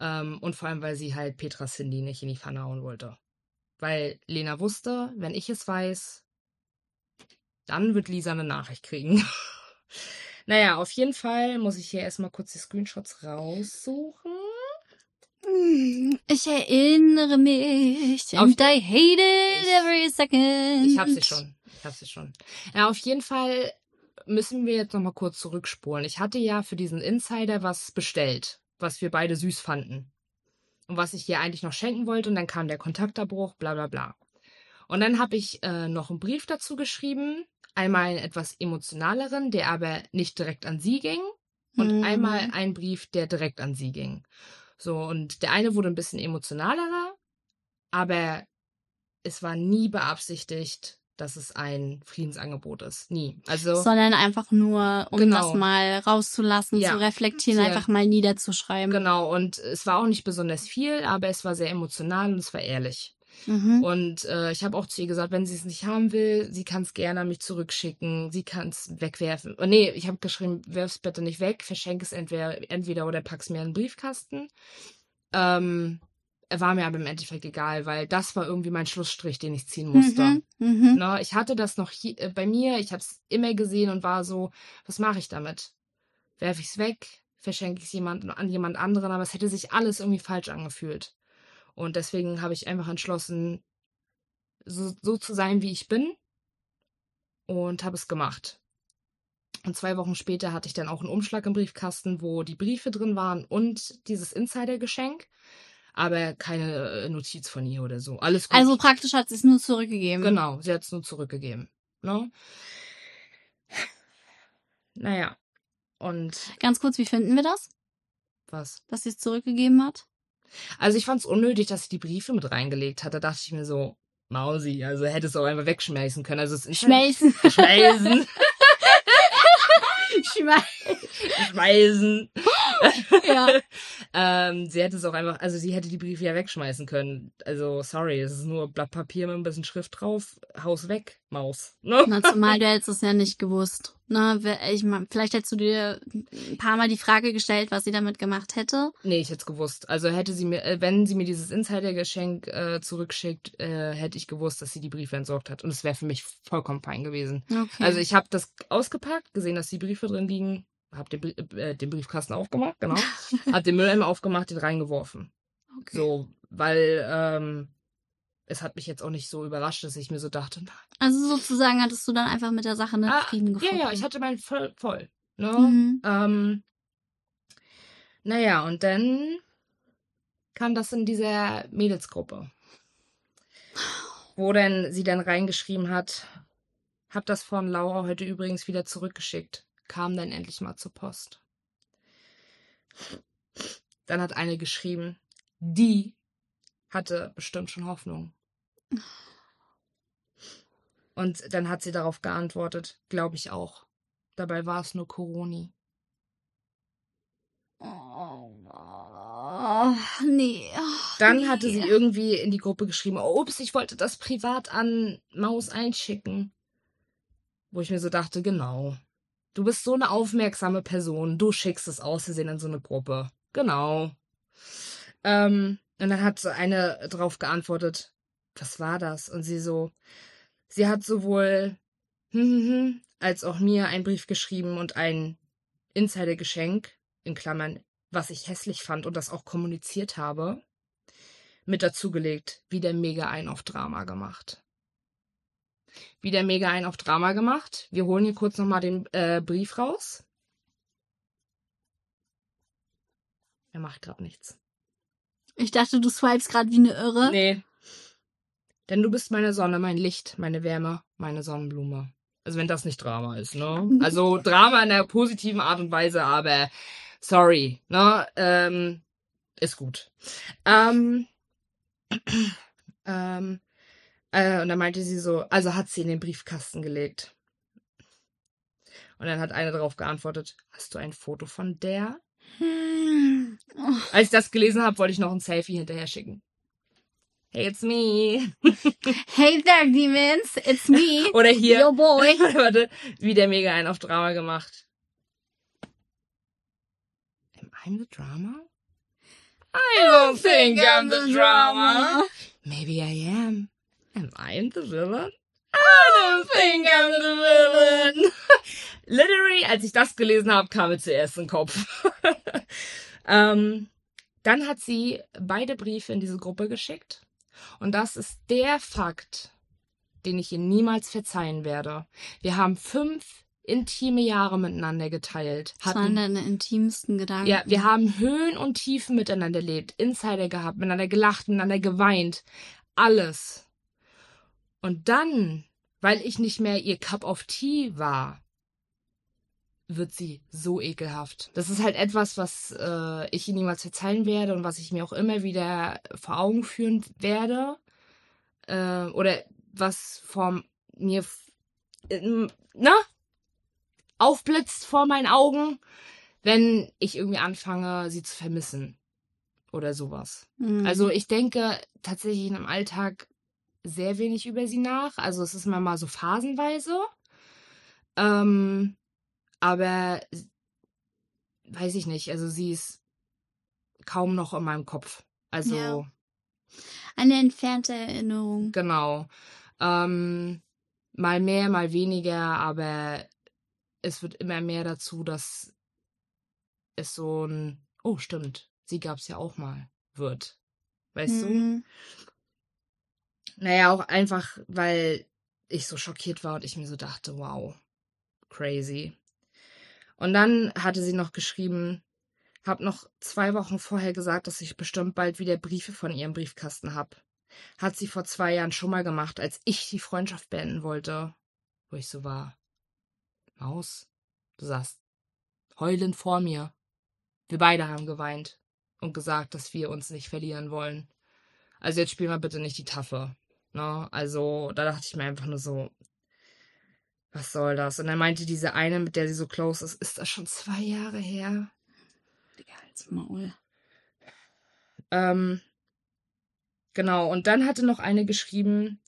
Ähm, und vor allem, weil sie halt Petra Cindy nicht in die Pfanne hauen wollte. Weil Lena wusste, wenn ich es weiß, dann wird Lisa eine Nachricht kriegen. naja, auf jeden Fall muss ich hier erstmal kurz die Screenshots raussuchen. Ich erinnere mich. Auf- And I hate it Ich- every second. Ich hab sie schon. Ich hab sie schon. Ja, auf jeden Fall müssen wir jetzt nochmal kurz zurückspulen. Ich hatte ja für diesen Insider was bestellt, was wir beide süß fanden. Und was ich ihr eigentlich noch schenken wollte. Und dann kam der Kontaktabbruch, bla bla bla. Und dann habe ich äh, noch einen Brief dazu geschrieben. Einmal einen etwas emotionaleren, der aber nicht direkt an sie ging. Und Mhm. einmal einen Brief, der direkt an sie ging. So, und der eine wurde ein bisschen emotionalerer, aber es war nie beabsichtigt, dass es ein Friedensangebot ist. Nie. Also, Sondern einfach nur, um Genau. das mal rauszulassen, Ja. zu reflektieren, Ja. einfach mal niederzuschreiben. genau. Und es war auch nicht besonders viel, aber es war sehr emotional und es war ehrlich. Mhm. Und äh, ich habe auch zu ihr gesagt, wenn sie es nicht haben will, sie kann es gerne an mich zurückschicken, sie kann es wegwerfen. Oh, nee, ich habe geschrieben, werf's bitte nicht weg, verschenk es entweder, entweder oder pack's mir in den Briefkasten. Ähm, war mir aber im Endeffekt egal, weil das war irgendwie mein Schlussstrich, den ich ziehen musste. Mhm. Mhm. Ne, ich hatte das noch hier, äh, bei mir, ich habe es immer gesehen und war so, was mache ich damit? Werfe ich es weg? Verschenke ich es jemand, an jemand anderen? Aber es hätte sich alles irgendwie falsch angefühlt. Und deswegen habe ich einfach entschlossen, so, so zu sein, wie ich bin. Und habe es gemacht. Und zwei Wochen später hatte ich dann auch einen Umschlag im Briefkasten, wo die Briefe drin waren und dieses Insider-Geschenk. Aber keine äh, Notiz von ihr oder so. Alles gut. Also praktisch hat sie es nur zurückgegeben. Genau, sie hat es nur zurückgegeben. Ne? Naja. Und Ganz kurz, wie finden wir das, was? dass sie es zurückgegeben hat? Also ich fand es unnötig, dass sie die Briefe mit reingelegt hat. Da dachte ich mir so, Mausi, also hätte es auch einfach wegschmeißen können. Also es ist Schmelzen. Schmeißen. Schmeißen. Ja. ähm, sie hätte es auch einfach, also sie hätte die Briefe ja wegschmeißen können. Also, sorry, es ist nur Blatt Papier mit ein bisschen Schrift drauf. Haus weg, Maus. Ne? Na, zumal du hättest es ja nicht gewusst. Wer- ich mein, vielleicht hättest du dir ein paar Mal die Frage gestellt, was sie damit gemacht hätte. Nee, ich hätte es gewusst. Also hätte sie mir, äh, wenn sie mir dieses Insider-Geschenk äh, zurückschickt, äh, hätte ich gewusst, dass sie die Briefe entsorgt hat. Und es wäre für mich vollkommen fein gewesen. Okay. Also ich habe das ausgepackt, gesehen, dass die Briefe drin liegen, habe den, Brie- äh, den Briefkasten aufgemacht, genau, habe den Mülleimer aufgemacht, den reingeworfen. okay. So, weil ähm, es hat mich jetzt auch nicht so überrascht, dass ich mir so dachte, na, Also sozusagen hattest du dann einfach mit der Sache einen ah, Frieden ja, gefunden. ja, ich hatte meinen voll, voll. Ne? Mhm. Ähm, naja, und dann kam das in dieser Mädelsgruppe. Wo denn sie dann reingeschrieben hat, hab das von Laura heute übrigens wieder zurückgeschickt. Kam dann endlich mal zur Post. Dann hat eine geschrieben, die hatte bestimmt schon Hoffnung. Und dann hat sie darauf geantwortet, glaube ich auch. Dabei war es nur Coroni. Oh, nee. Oh, Dann nee. hatte sie irgendwie in die Gruppe geschrieben, oh, ups, ich wollte das privat an Maus einschicken. Wo ich mir so dachte, genau. Du bist so eine aufmerksame Person. Du schickst es aus Versehen in so eine Gruppe. Genau. Ähm, Und dann hat so eine drauf geantwortet, was war das? Und sie so, sie hat sowohl hm, hm, hm, als auch mir einen Brief geschrieben und ein Insider-Geschenk, in Klammern, was ich hässlich fand und das auch kommuniziert habe, mit dazugelegt, wieder mega ein auf Drama gemacht. Wieder mega ein auf Drama gemacht. Wir holen hier kurz nochmal den äh, Brief raus. Er macht gerade nichts. Ich dachte, du swipes gerade wie eine Irre. Nee. Denn du bist meine Sonne, mein Licht, meine Wärme, meine Sonnenblume. Also wenn das nicht Drama ist, ne? Also Drama in der positiven Art und Weise, aber sorry, ne? Ähm, ist gut. Ähm, ähm, äh, und dann meinte sie so, also hat sie in den Briefkasten gelegt. Und dann hat eine darauf geantwortet, hast du ein Foto von der? Hm. Oh. Als ich das gelesen habe, wollte ich noch ein Selfie hinterher schicken. Hey, it's me. Hey there, Demons, it's me. Oder hier. Yo boy. Warte, wieder mega einen auf Drama gemacht. Am I the drama? I don't think I'm the drama. Maybe I am. Am I the villain? I don't think I'm the villain. Literally, als ich das gelesen habe, kam mir zuerst in den Kopf. ähm, dann hat sie beide Briefe in diese Gruppe geschickt. Und das ist der Fakt, den ich ihr niemals verzeihen werde. Wir haben fünf intime Jahre miteinander geteilt. Das waren deine intimsten Gedanken. Ja, wir haben Höhen und Tiefen miteinander erlebt, Insider gehabt, miteinander gelacht, miteinander geweint. Alles. Und dann, weil ich nicht mehr ihr Cup of Tea war, wird sie so ekelhaft. Das ist halt etwas, was äh, ich ihr niemals verzeihen werde und was ich mir auch immer wieder vor Augen führen werde. Äh, oder was vor mir, äh, na, aufblitzt vor meinen Augen, wenn ich irgendwie anfange, sie zu vermissen. Oder sowas. Mhm. Also ich denke tatsächlich in einem Alltag sehr wenig über sie nach. Also es ist immer mal so phasenweise. Ähm, aber weiß ich nicht. Also sie ist kaum noch in meinem Kopf. Also Ja. Eine entfernte Erinnerung. genau. Ähm, mal mehr, mal weniger, aber es wird immer mehr dazu, dass es so ein, oh stimmt, sie gab's ja auch mal, wird. Weißt du? Naja, auch einfach, weil ich so schockiert war und ich mir so dachte, wow, crazy. Und dann hatte sie noch geschrieben, hab noch zwei Wochen vorher gesagt, dass ich bestimmt bald wieder Briefe von ihrem Briefkasten hab. Hat sie vor zwei Jahren schon mal gemacht, als ich die Freundschaft beenden wollte. Wo ich so war. Maus, du saßt heulend vor mir. Wir beide haben geweint und gesagt, dass wir uns nicht verlieren wollen. Also jetzt spiel mal bitte nicht die Taffe. Ne? Also da dachte ich mir einfach nur so, was soll das? Und dann meinte diese eine, mit der sie so close ist, ist das schon zwei Jahre her? Digga, als Maul. Ähm, genau, und dann hatte noch eine geschrieben,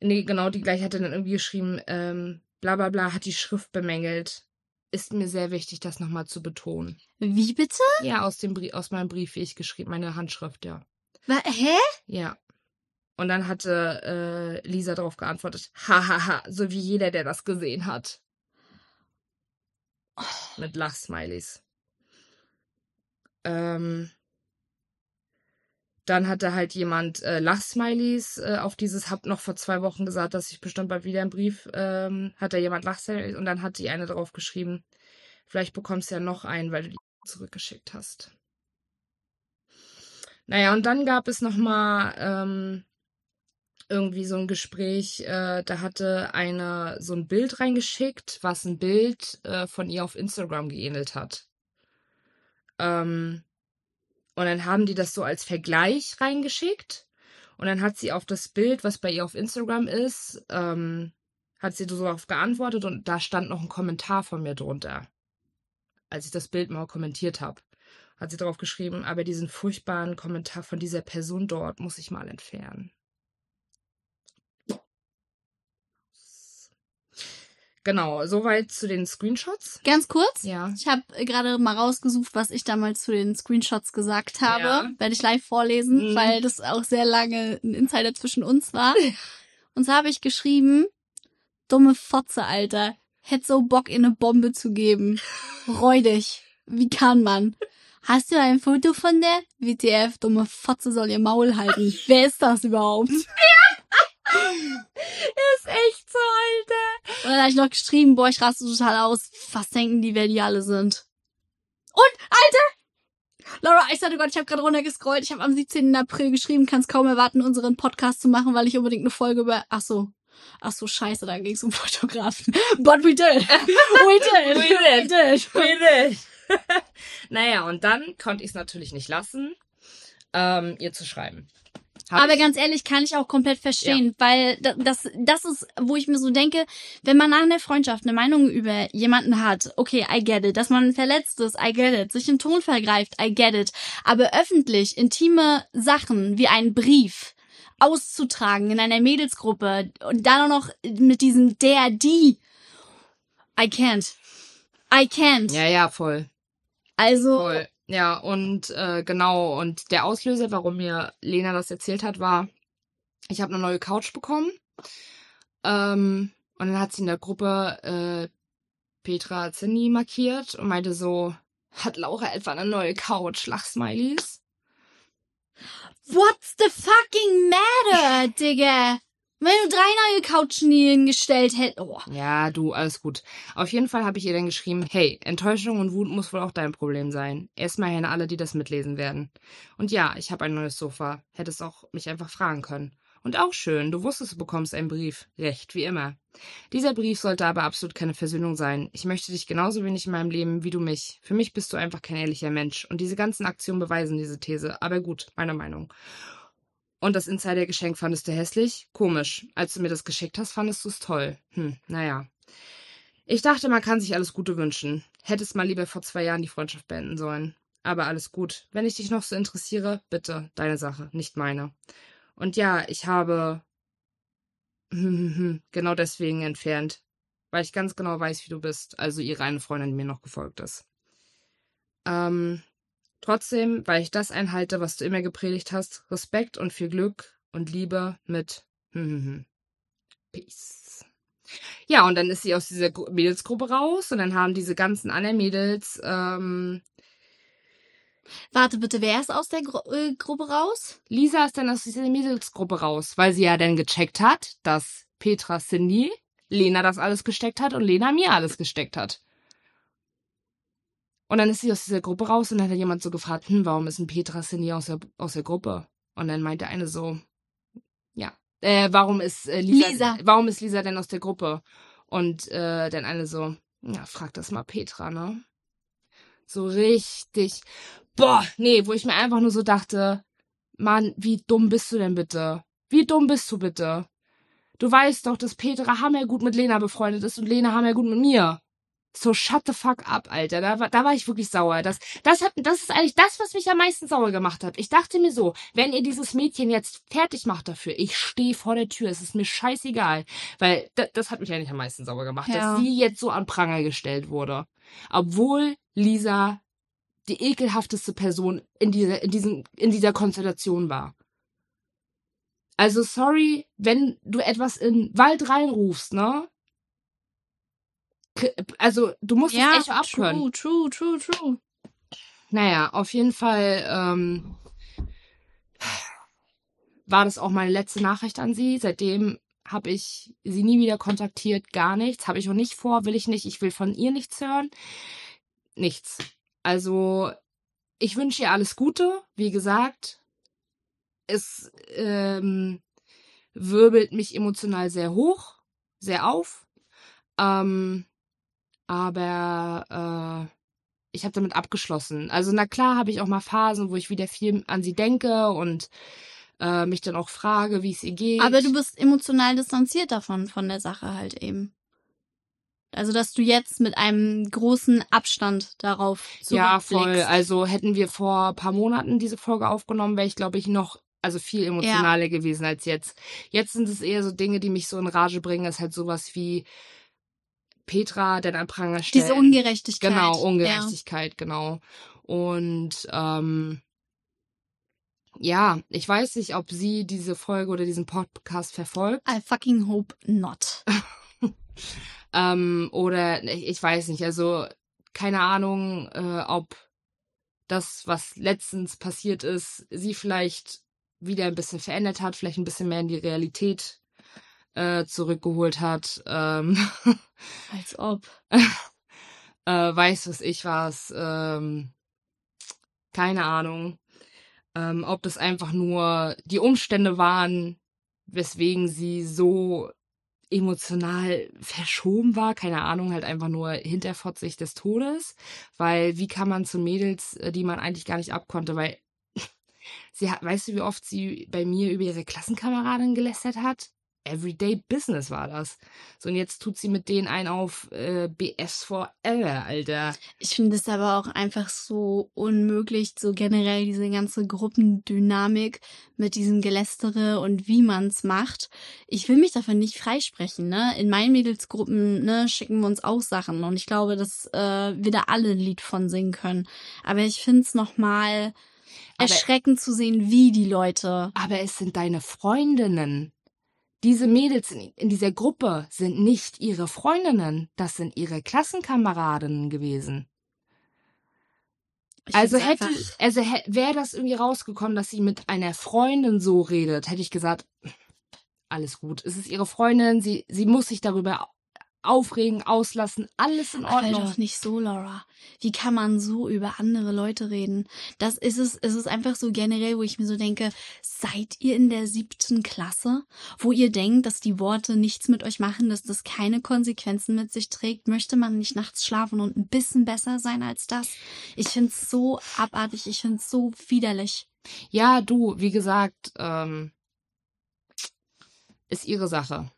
nee, genau, die gleiche hatte dann irgendwie geschrieben, ähm, bla bla bla, hat die Schrift bemängelt. Ist mir sehr wichtig, das nochmal zu betonen. Wie bitte? Ja, aus dem Brief, aus meinem Brief, wie ich geschrieben, meine Handschrift, ja. Wa hä? Ja. Und dann hatte äh, Lisa darauf geantwortet, hahaha, so wie jeder, der das gesehen hat. Mit Lachsmileys. Ähm, dann hatte halt jemand äh, Lachsmileys äh, auf dieses, hab noch vor zwei Wochen gesagt, dass ich bestimmt bald wieder einen Brief, ähm, hat da jemand Lachsmileys und dann hat die eine drauf geschrieben, vielleicht bekommst du ja noch einen, weil du die zurückgeschickt hast. Naja, und dann gab es noch mal ähm, irgendwie so ein Gespräch, äh, da hatte eine so ein Bild reingeschickt, was ein Bild äh, von ihr auf Instagram geähnelt hat. Ähm, und dann haben die das so als Vergleich reingeschickt. Und dann hat sie auf das Bild, was bei ihr auf Instagram ist, ähm, hat sie so darauf geantwortet und da stand noch ein Kommentar von mir drunter. Als ich das Bild mal kommentiert habe, hat sie darauf geschrieben, aber diesen furchtbaren Kommentar von dieser Person dort muss ich mal entfernen. Genau. Soweit zu den Screenshots. Ganz kurz. Ja. Ich habe gerade mal rausgesucht, was ich damals zu den Screenshots gesagt habe. Ja. Werde ich live vorlesen, Mhm. weil das auch sehr lange ein Insider zwischen uns war. Und so habe ich geschrieben, dumme Fotze, Alter. Hätt so Bock, in eine Bombe zu geben. Räudig. Wie kann man? Hast du ein Foto von der? WTF, dumme Fotze soll ihr Maul halten. Wer ist das überhaupt? Und Ist echt so, Alter. dann habe ich noch geschrieben, boah, ich raste total aus. Was denken die, wer die alle sind? Und, Alter! Laura, ich sagte Gott, ich habe gerade runtergescrollt. Ich habe am 17. April geschrieben, kann es kaum erwarten, unseren Podcast zu machen, weil ich unbedingt eine Folge über... Ach so. Ach so, scheiße, da ging es um Fotografen. But we did. We did. We did. We did. naja, und dann konnte ich es natürlich nicht lassen, ähm, ihr zu schreiben. Hab Aber ich- ganz ehrlich, kann ich auch komplett verstehen, weil da- das, das ist, wo ich mir so denke, wenn man nach einer Freundschaft eine Meinung über jemanden hat, okay, I get it, dass man verletzt ist, I get it, sich im Ton vergreift, I get it, aber öffentlich intime Sachen wie einen Brief auszutragen in einer Mädelsgruppe und dann auch noch mit diesem der, die, I can't. I can't. ja, ja, voll. also, Voll. Ja, und äh, genau, und der Auslöser, warum mir Lena das erzählt hat, war, ich habe eine neue Couch bekommen. Ähm, und dann hat sie in der Gruppe äh, Petra Zinni markiert und meinte so, hat Laura etwa eine neue Couch? Lachsmileys. what's the fucking matter, Digga? Wenn du drei neue Couchen hier hingestellt hättest, oh. Ja, du, alles gut. Auf jeden Fall habe ich ihr dann geschrieben, hey, Enttäuschung und Wut muss wohl auch dein Problem sein. Erstmal hin alle, die das mitlesen werden. Und ja, ich habe ein neues Sofa. Hättest auch mich einfach fragen können. Und auch schön, du wusstest, du bekommst einen Brief. Recht, wie immer. Dieser Brief sollte aber absolut keine Versöhnung sein. Ich möchte dich genauso wenig in meinem Leben wie du mich. Für mich bist du einfach kein ehrlicher Mensch. Und diese ganzen Aktionen beweisen diese These. Aber gut, meiner Meinung. Und das Insider-Geschenk fandest du hässlich? Komisch. Als du mir das geschickt hast, fandest du es toll. Hm, naja. Ich dachte, man kann sich alles Gute wünschen. Hättest mal lieber vor zwei Jahren die Freundschaft beenden sollen. Aber alles gut. Wenn ich dich noch so interessiere, bitte, deine Sache, nicht meine. Und ja, ich habe genau deswegen entfernt. Weil ich ganz genau weiß, wie du bist. Also ihre eine Freundin, mir noch gefolgt ist. Ähm, Trotzdem, weil ich das einhalte, was du immer gepredigt hast, Respekt und viel Glück und Liebe mit Peace. Ja, und dann ist sie aus dieser Gru- Mädelsgruppe raus und dann haben diese ganzen anderen Mädels, ähm, Warte bitte, wer ist aus der Gru äh, Gruppe raus? Lisa ist dann aus dieser Mädelsgruppe raus, weil sie ja dann gecheckt hat, dass Petra Cindy Lena das alles gesteckt hat und Lena mir alles gesteckt hat. Und dann ist sie aus dieser Gruppe raus und dann hat jemand so gefragt, hm, warum ist denn Petra Cindy aus der, aus der Gruppe? Und dann meinte eine so, ja, äh, warum ist äh, Lisa, Lisa. warum ist Lisa denn aus der Gruppe? Und äh, dann eine so, ja, frag das mal Petra, ne? So richtig, boah, nee, wo ich mir einfach nur so dachte, Mann, wie dumm bist du denn bitte? Wie dumm bist du bitte? Du weißt doch, dass Petra hammergut mit Lena befreundet ist und Lena hammergut mit mir. So shut the fuck up, Alter. Da war, da war ich wirklich sauer. Das, das, hat, das ist eigentlich das, was mich am meisten sauer gemacht hat. Ich dachte mir so, wenn ihr dieses Mädchen jetzt fertig macht dafür, ich stehe vor der Tür, es ist mir scheißegal. Weil das, das hat mich eigentlich am meisten sauer gemacht, Ja. dass sie jetzt so an Pranger gestellt wurde. Obwohl Lisa die ekelhafteste Person in dieser, in diesem, in dieser Konstellation war. Also sorry, wenn du etwas in Wald reinrufst, ne? Also du musst es echt abhören. true, true, true, true. Naja, auf jeden Fall ähm, war das auch meine letzte Nachricht an sie. Seitdem habe ich sie nie wieder kontaktiert, gar nichts. Habe ich auch nicht vor, will ich nicht. Ich will von ihr nichts hören. Nichts. Also, ich wünsche ihr alles Gute. Wie gesagt, es ähm, wirbelt mich emotional sehr hoch, sehr auf. Ähm, aber äh, ich habe damit abgeschlossen. Also na klar habe ich auch mal Phasen, wo ich wieder viel an sie denke und äh, mich dann auch frage, wie es ihr geht. Aber du bist emotional distanziert davon, von der Sache halt eben. Also, dass du jetzt mit einem großen Abstand darauf ja voll. Also hätten wir vor ein paar Monaten diese Folge aufgenommen, wäre ich glaube ich noch also viel emotionaler gewesen als jetzt. Jetzt sind es eher so Dinge, die mich so in Rage bringen. Ist halt sowas wie Petra denn an Pranger stellen. Diese Ungerechtigkeit. Genau, Ungerechtigkeit, ja. genau. Und ähm, ja, ich weiß nicht, ob sie diese Folge oder diesen Podcast verfolgt. I fucking hope not. ähm, oder ich weiß nicht, also keine Ahnung, äh, ob das, was letztens passiert ist, sie vielleicht wieder ein bisschen verändert hat, vielleicht ein bisschen mehr in die Realität äh, zurückgeholt hat. Ähm, Als ob. äh, weiß was ich was. Ähm, keine Ahnung. Ähm, ob das einfach nur die Umstände waren, weswegen sie so emotional verschoben war, keine Ahnung, halt einfach nur Hinterfotzig des Todes, weil wie kann man zu Mädels, äh, die man eigentlich gar nicht abkonnte, weil sie hat, weißt du, wie oft sie bei mir über ihre Klassenkameradin gelästert hat? Everyday Business war das. So, und jetzt tut sie mit denen ein auf äh, BS Forever, Alter. Ich finde es aber auch einfach so unmöglich, so generell diese ganze Gruppendynamik mit diesem Gelästere und wie man's macht. Ich will mich davon nicht freisprechen, ne? In meinen Mädelsgruppen, ne, schicken wir uns auch Sachen und ich glaube, dass äh, wir da alle ein Lied von singen können. Aber ich finde es nochmal erschreckend zu sehen, wie die Leute. Aber es sind deine Freundinnen diese Mädels in, dieser Gruppe sind nicht ihre Freundinnen, das sind ihre Klassenkameradinnen gewesen. Ich also hätte, also wäre das irgendwie rausgekommen, dass sie mit einer Freundin so redet, hätte ich gesagt, alles gut. Es ist ihre Freundin, sie, sie muss sich darüber aufregen, auslassen, alles in Ordnung. Aber doch nicht so, Laura. Wie kann man so über andere Leute reden? Das ist es, es ist einfach so generell, wo ich mir so denke, seid ihr in der siebten Klasse, wo ihr denkt, dass die Worte nichts mit euch machen, dass das keine Konsequenzen mit sich trägt? Möchte man nicht nachts schlafen und ein bisschen besser sein als das? Ich find's so abartig, ich find's so widerlich. Ja, du, wie gesagt, ähm, ist ihre Sache.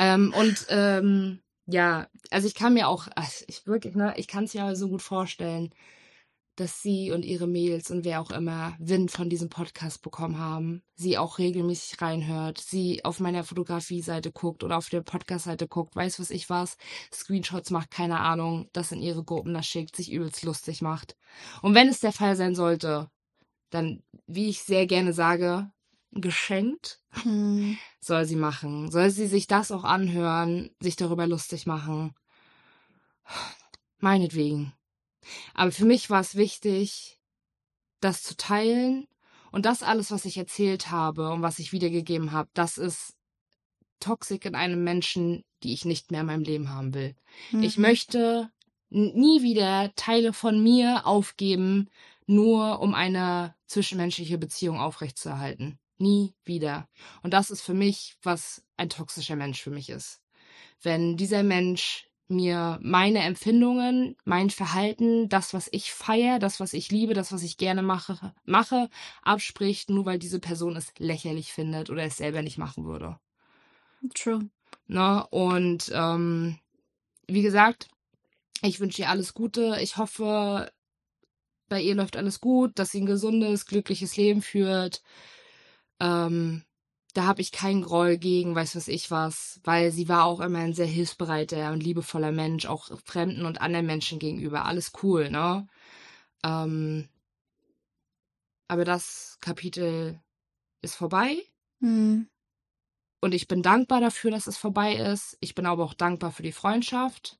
Ähm, und ähm, ja, also ich kann mir auch, also ich wirklich, ne, ich kann es mir so gut vorstellen, dass sie und ihre Mails und wer auch immer Wind von diesem Podcast bekommen haben, sie auch regelmäßig reinhört, sie auf meiner Fotografie-Seite guckt oder auf der Podcast-Seite guckt, weiß was ich was, Screenshots macht, keine Ahnung, das in ihre Gruppen das schickt, sich übelst lustig macht. Und wenn es der Fall sein sollte, dann, wie ich sehr gerne sage, geschenkt. Hm. Soll sie machen. Soll sie sich das auch anhören, sich darüber lustig machen. Meinetwegen. Aber für mich war es wichtig, das zu teilen und das alles, was ich erzählt habe und was ich wiedergegeben habe, das ist Toxik in einem Menschen, die ich nicht mehr in meinem Leben haben will. Mhm. Ich möchte nie wieder Teile von mir aufgeben, nur um eine zwischenmenschliche Beziehung aufrechtzuerhalten. Nie wieder. Und das ist für mich, was ein toxischer Mensch für mich ist. Wenn dieser Mensch mir meine Empfindungen, mein Verhalten, das, was ich feiere, das, was ich liebe, das, was ich gerne mache, mache, abspricht, nur weil diese Person es lächerlich findet oder es selber nicht machen würde. True. Ne? und ähm, wie gesagt, ich wünsche ihr alles Gute. Ich hoffe, bei ihr läuft alles gut, dass sie ein gesundes, glückliches Leben führt ähm, da habe ich keinen Groll gegen, weiß was ich was, weil sie war auch immer ein sehr hilfsbereiter und liebevoller Mensch, auch Fremden und anderen Menschen gegenüber. Alles cool, ne? Ähm, aber das Kapitel ist vorbei. Mhm. Und ich bin dankbar dafür, dass es vorbei ist. Ich bin aber auch dankbar für die Freundschaft.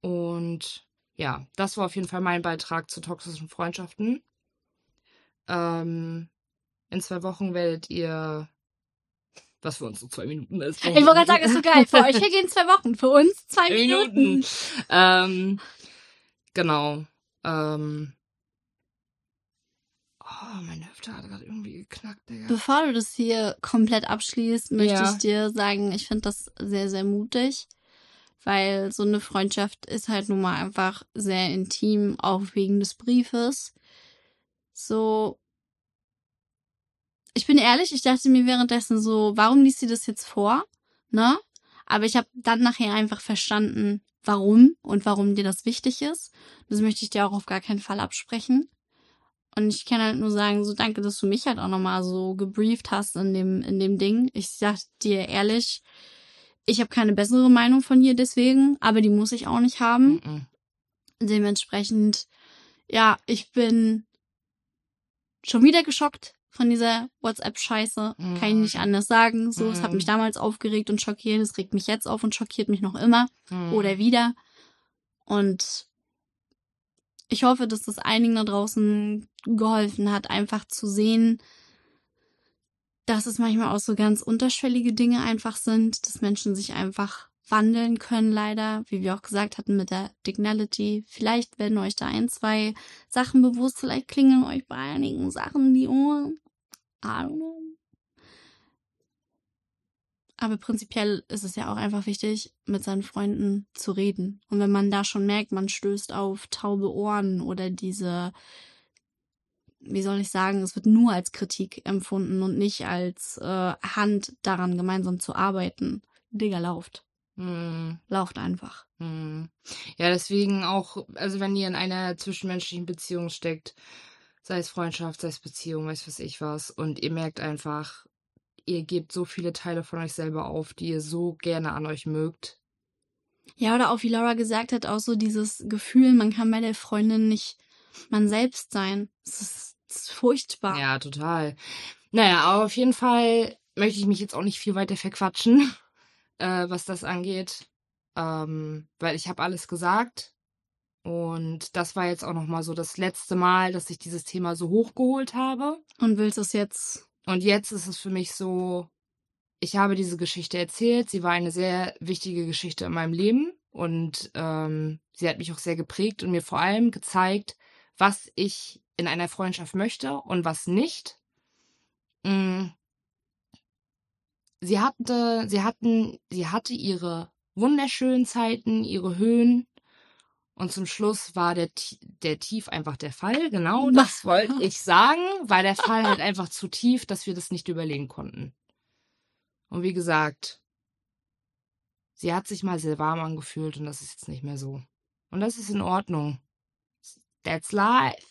Und ja, das war auf jeden Fall mein Beitrag zu toxischen Freundschaften. Ähm, in zwei Wochen werdet ihr, was für uns so zwei Minuten ist. Ich wollte gerade sagen, ist so geil. Für euch gehen zwei Wochen, für uns zwei Minuten. Minuten. Ähm, genau. Ähm, Oh, meine Hüfte hat gerade irgendwie geknackt, Digga. Bevor du das hier komplett abschließt, möchte ja. ich dir sagen, ich finde das sehr, sehr mutig. Weil so eine Freundschaft ist halt nun mal einfach sehr intim, auch wegen des Briefes. So, ich bin ehrlich, ich dachte mir währenddessen so, warum liest sie das jetzt vor? Ne? Aber ich habe dann nachher einfach verstanden, warum und warum dir das wichtig ist. Das möchte ich dir auch auf gar keinen Fall absprechen. Und ich kann halt nur sagen, so danke, dass du mich halt auch nochmal so gebrieft hast in dem, in dem Ding. Ich sag dir ehrlich, Ich habe keine bessere Meinung von ihr deswegen, aber die muss ich auch nicht haben. Mhm. Dementsprechend, ja, ich bin schon wieder geschockt von dieser WhatsApp-Scheiße. Kann ich nicht Mhm. anders sagen. So, es hat Mhm. mich damals aufgeregt und schockiert. Es regt mich jetzt auf und schockiert mich noch immer Mhm. oder wieder. Und ich hoffe, dass das einigen da draußen geholfen hat, einfach zu sehen, dass es manchmal auch so ganz unterschwellige Dinge einfach sind, dass Menschen sich einfach wandeln können, leider, wie wir auch gesagt hatten mit der Dignality. Vielleicht werden euch da ein, zwei Sachen bewusst, vielleicht klingeln euch bei einigen Sachen die Ohren. I don't know. Aber prinzipiell ist es ja auch einfach wichtig, mit seinen Freunden zu reden. Und wenn man da schon merkt, man stößt auf taube Ohren oder diese, wie soll ich sagen, es wird nur als Kritik empfunden und nicht als äh, Hand daran, gemeinsam zu arbeiten. Digga, lauft. Mhm. Lauft einfach. Mhm. Ja, deswegen auch, also wenn ihr in einer zwischenmenschlichen Beziehung steckt, sei es Freundschaft, sei es Beziehung, weiß was ich was, und ihr merkt einfach, ihr gebt so viele Teile von euch selber auf, die ihr so gerne an euch mögt. Ja, oder auch wie Laura gesagt hat, auch so dieses Gefühl, man kann bei der Freundin nicht man selbst sein. Es ist, es ist furchtbar. Ja, total. Naja, aber auf jeden Fall möchte ich mich jetzt auch nicht viel weiter verquatschen, äh, was das angeht. Ähm, weil ich habe alles gesagt. Und das war jetzt auch nochmal so das letzte Mal, dass ich dieses Thema so hochgeholt habe. Und willst es jetzt Und jetzt ist es für mich so, ich habe diese Geschichte erzählt. Sie war eine sehr wichtige Geschichte in meinem Leben. Und ähm, sie hat mich auch sehr geprägt und mir vor allem gezeigt, was ich in einer Freundschaft möchte und was nicht. Mm. Sie hatte, sie hatten, sie hatte ihre wunderschönen Zeiten, ihre Höhen. Und zum Schluss war der, der Tief einfach der Fall. Genau, das wollte ich sagen. War der Fall halt einfach zu tief, dass wir das nicht überlegen konnten. Und wie gesagt, sie hat sich mal sehr warm angefühlt und das ist jetzt nicht mehr so. Und das ist in Ordnung. That's life.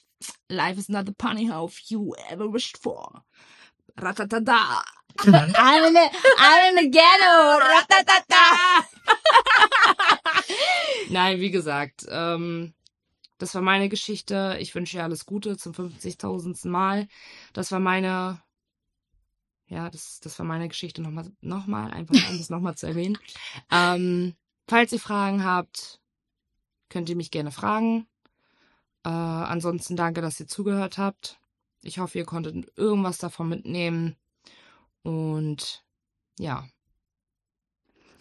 Life is not the ponyhouse you ever wished for. Ratatada. I'm in the, I'm in the ghetto. Ratatata. Nein, wie gesagt, ähm, das war meine Geschichte. Ich wünsche ihr alles Gute zum 50.000. Mal. Das war meine, ja, das, das war meine Geschichte nochmal, nochmal, einfach um das nochmal zu erwähnen. Ähm, falls ihr Fragen habt, könnt ihr mich gerne fragen. Äh, ansonsten danke, dass ihr zugehört habt. Ich hoffe, ihr konntet irgendwas davon mitnehmen. Und ja.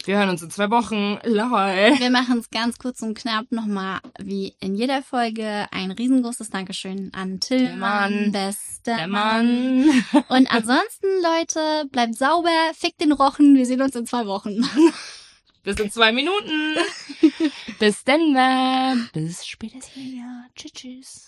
Wir hören uns in zwei Wochen. Lol. Wir machen es ganz kurz und knapp nochmal wie in jeder Folge. Ein riesengroßes Dankeschön an Tillmann, bester Der Mann. Mann. Und ansonsten, Leute, bleibt sauber, fickt den Rochen. Wir sehen uns in zwei Wochen. Bis in zwei Minuten. Bis dann. Bis später. Tschüss. tschüss.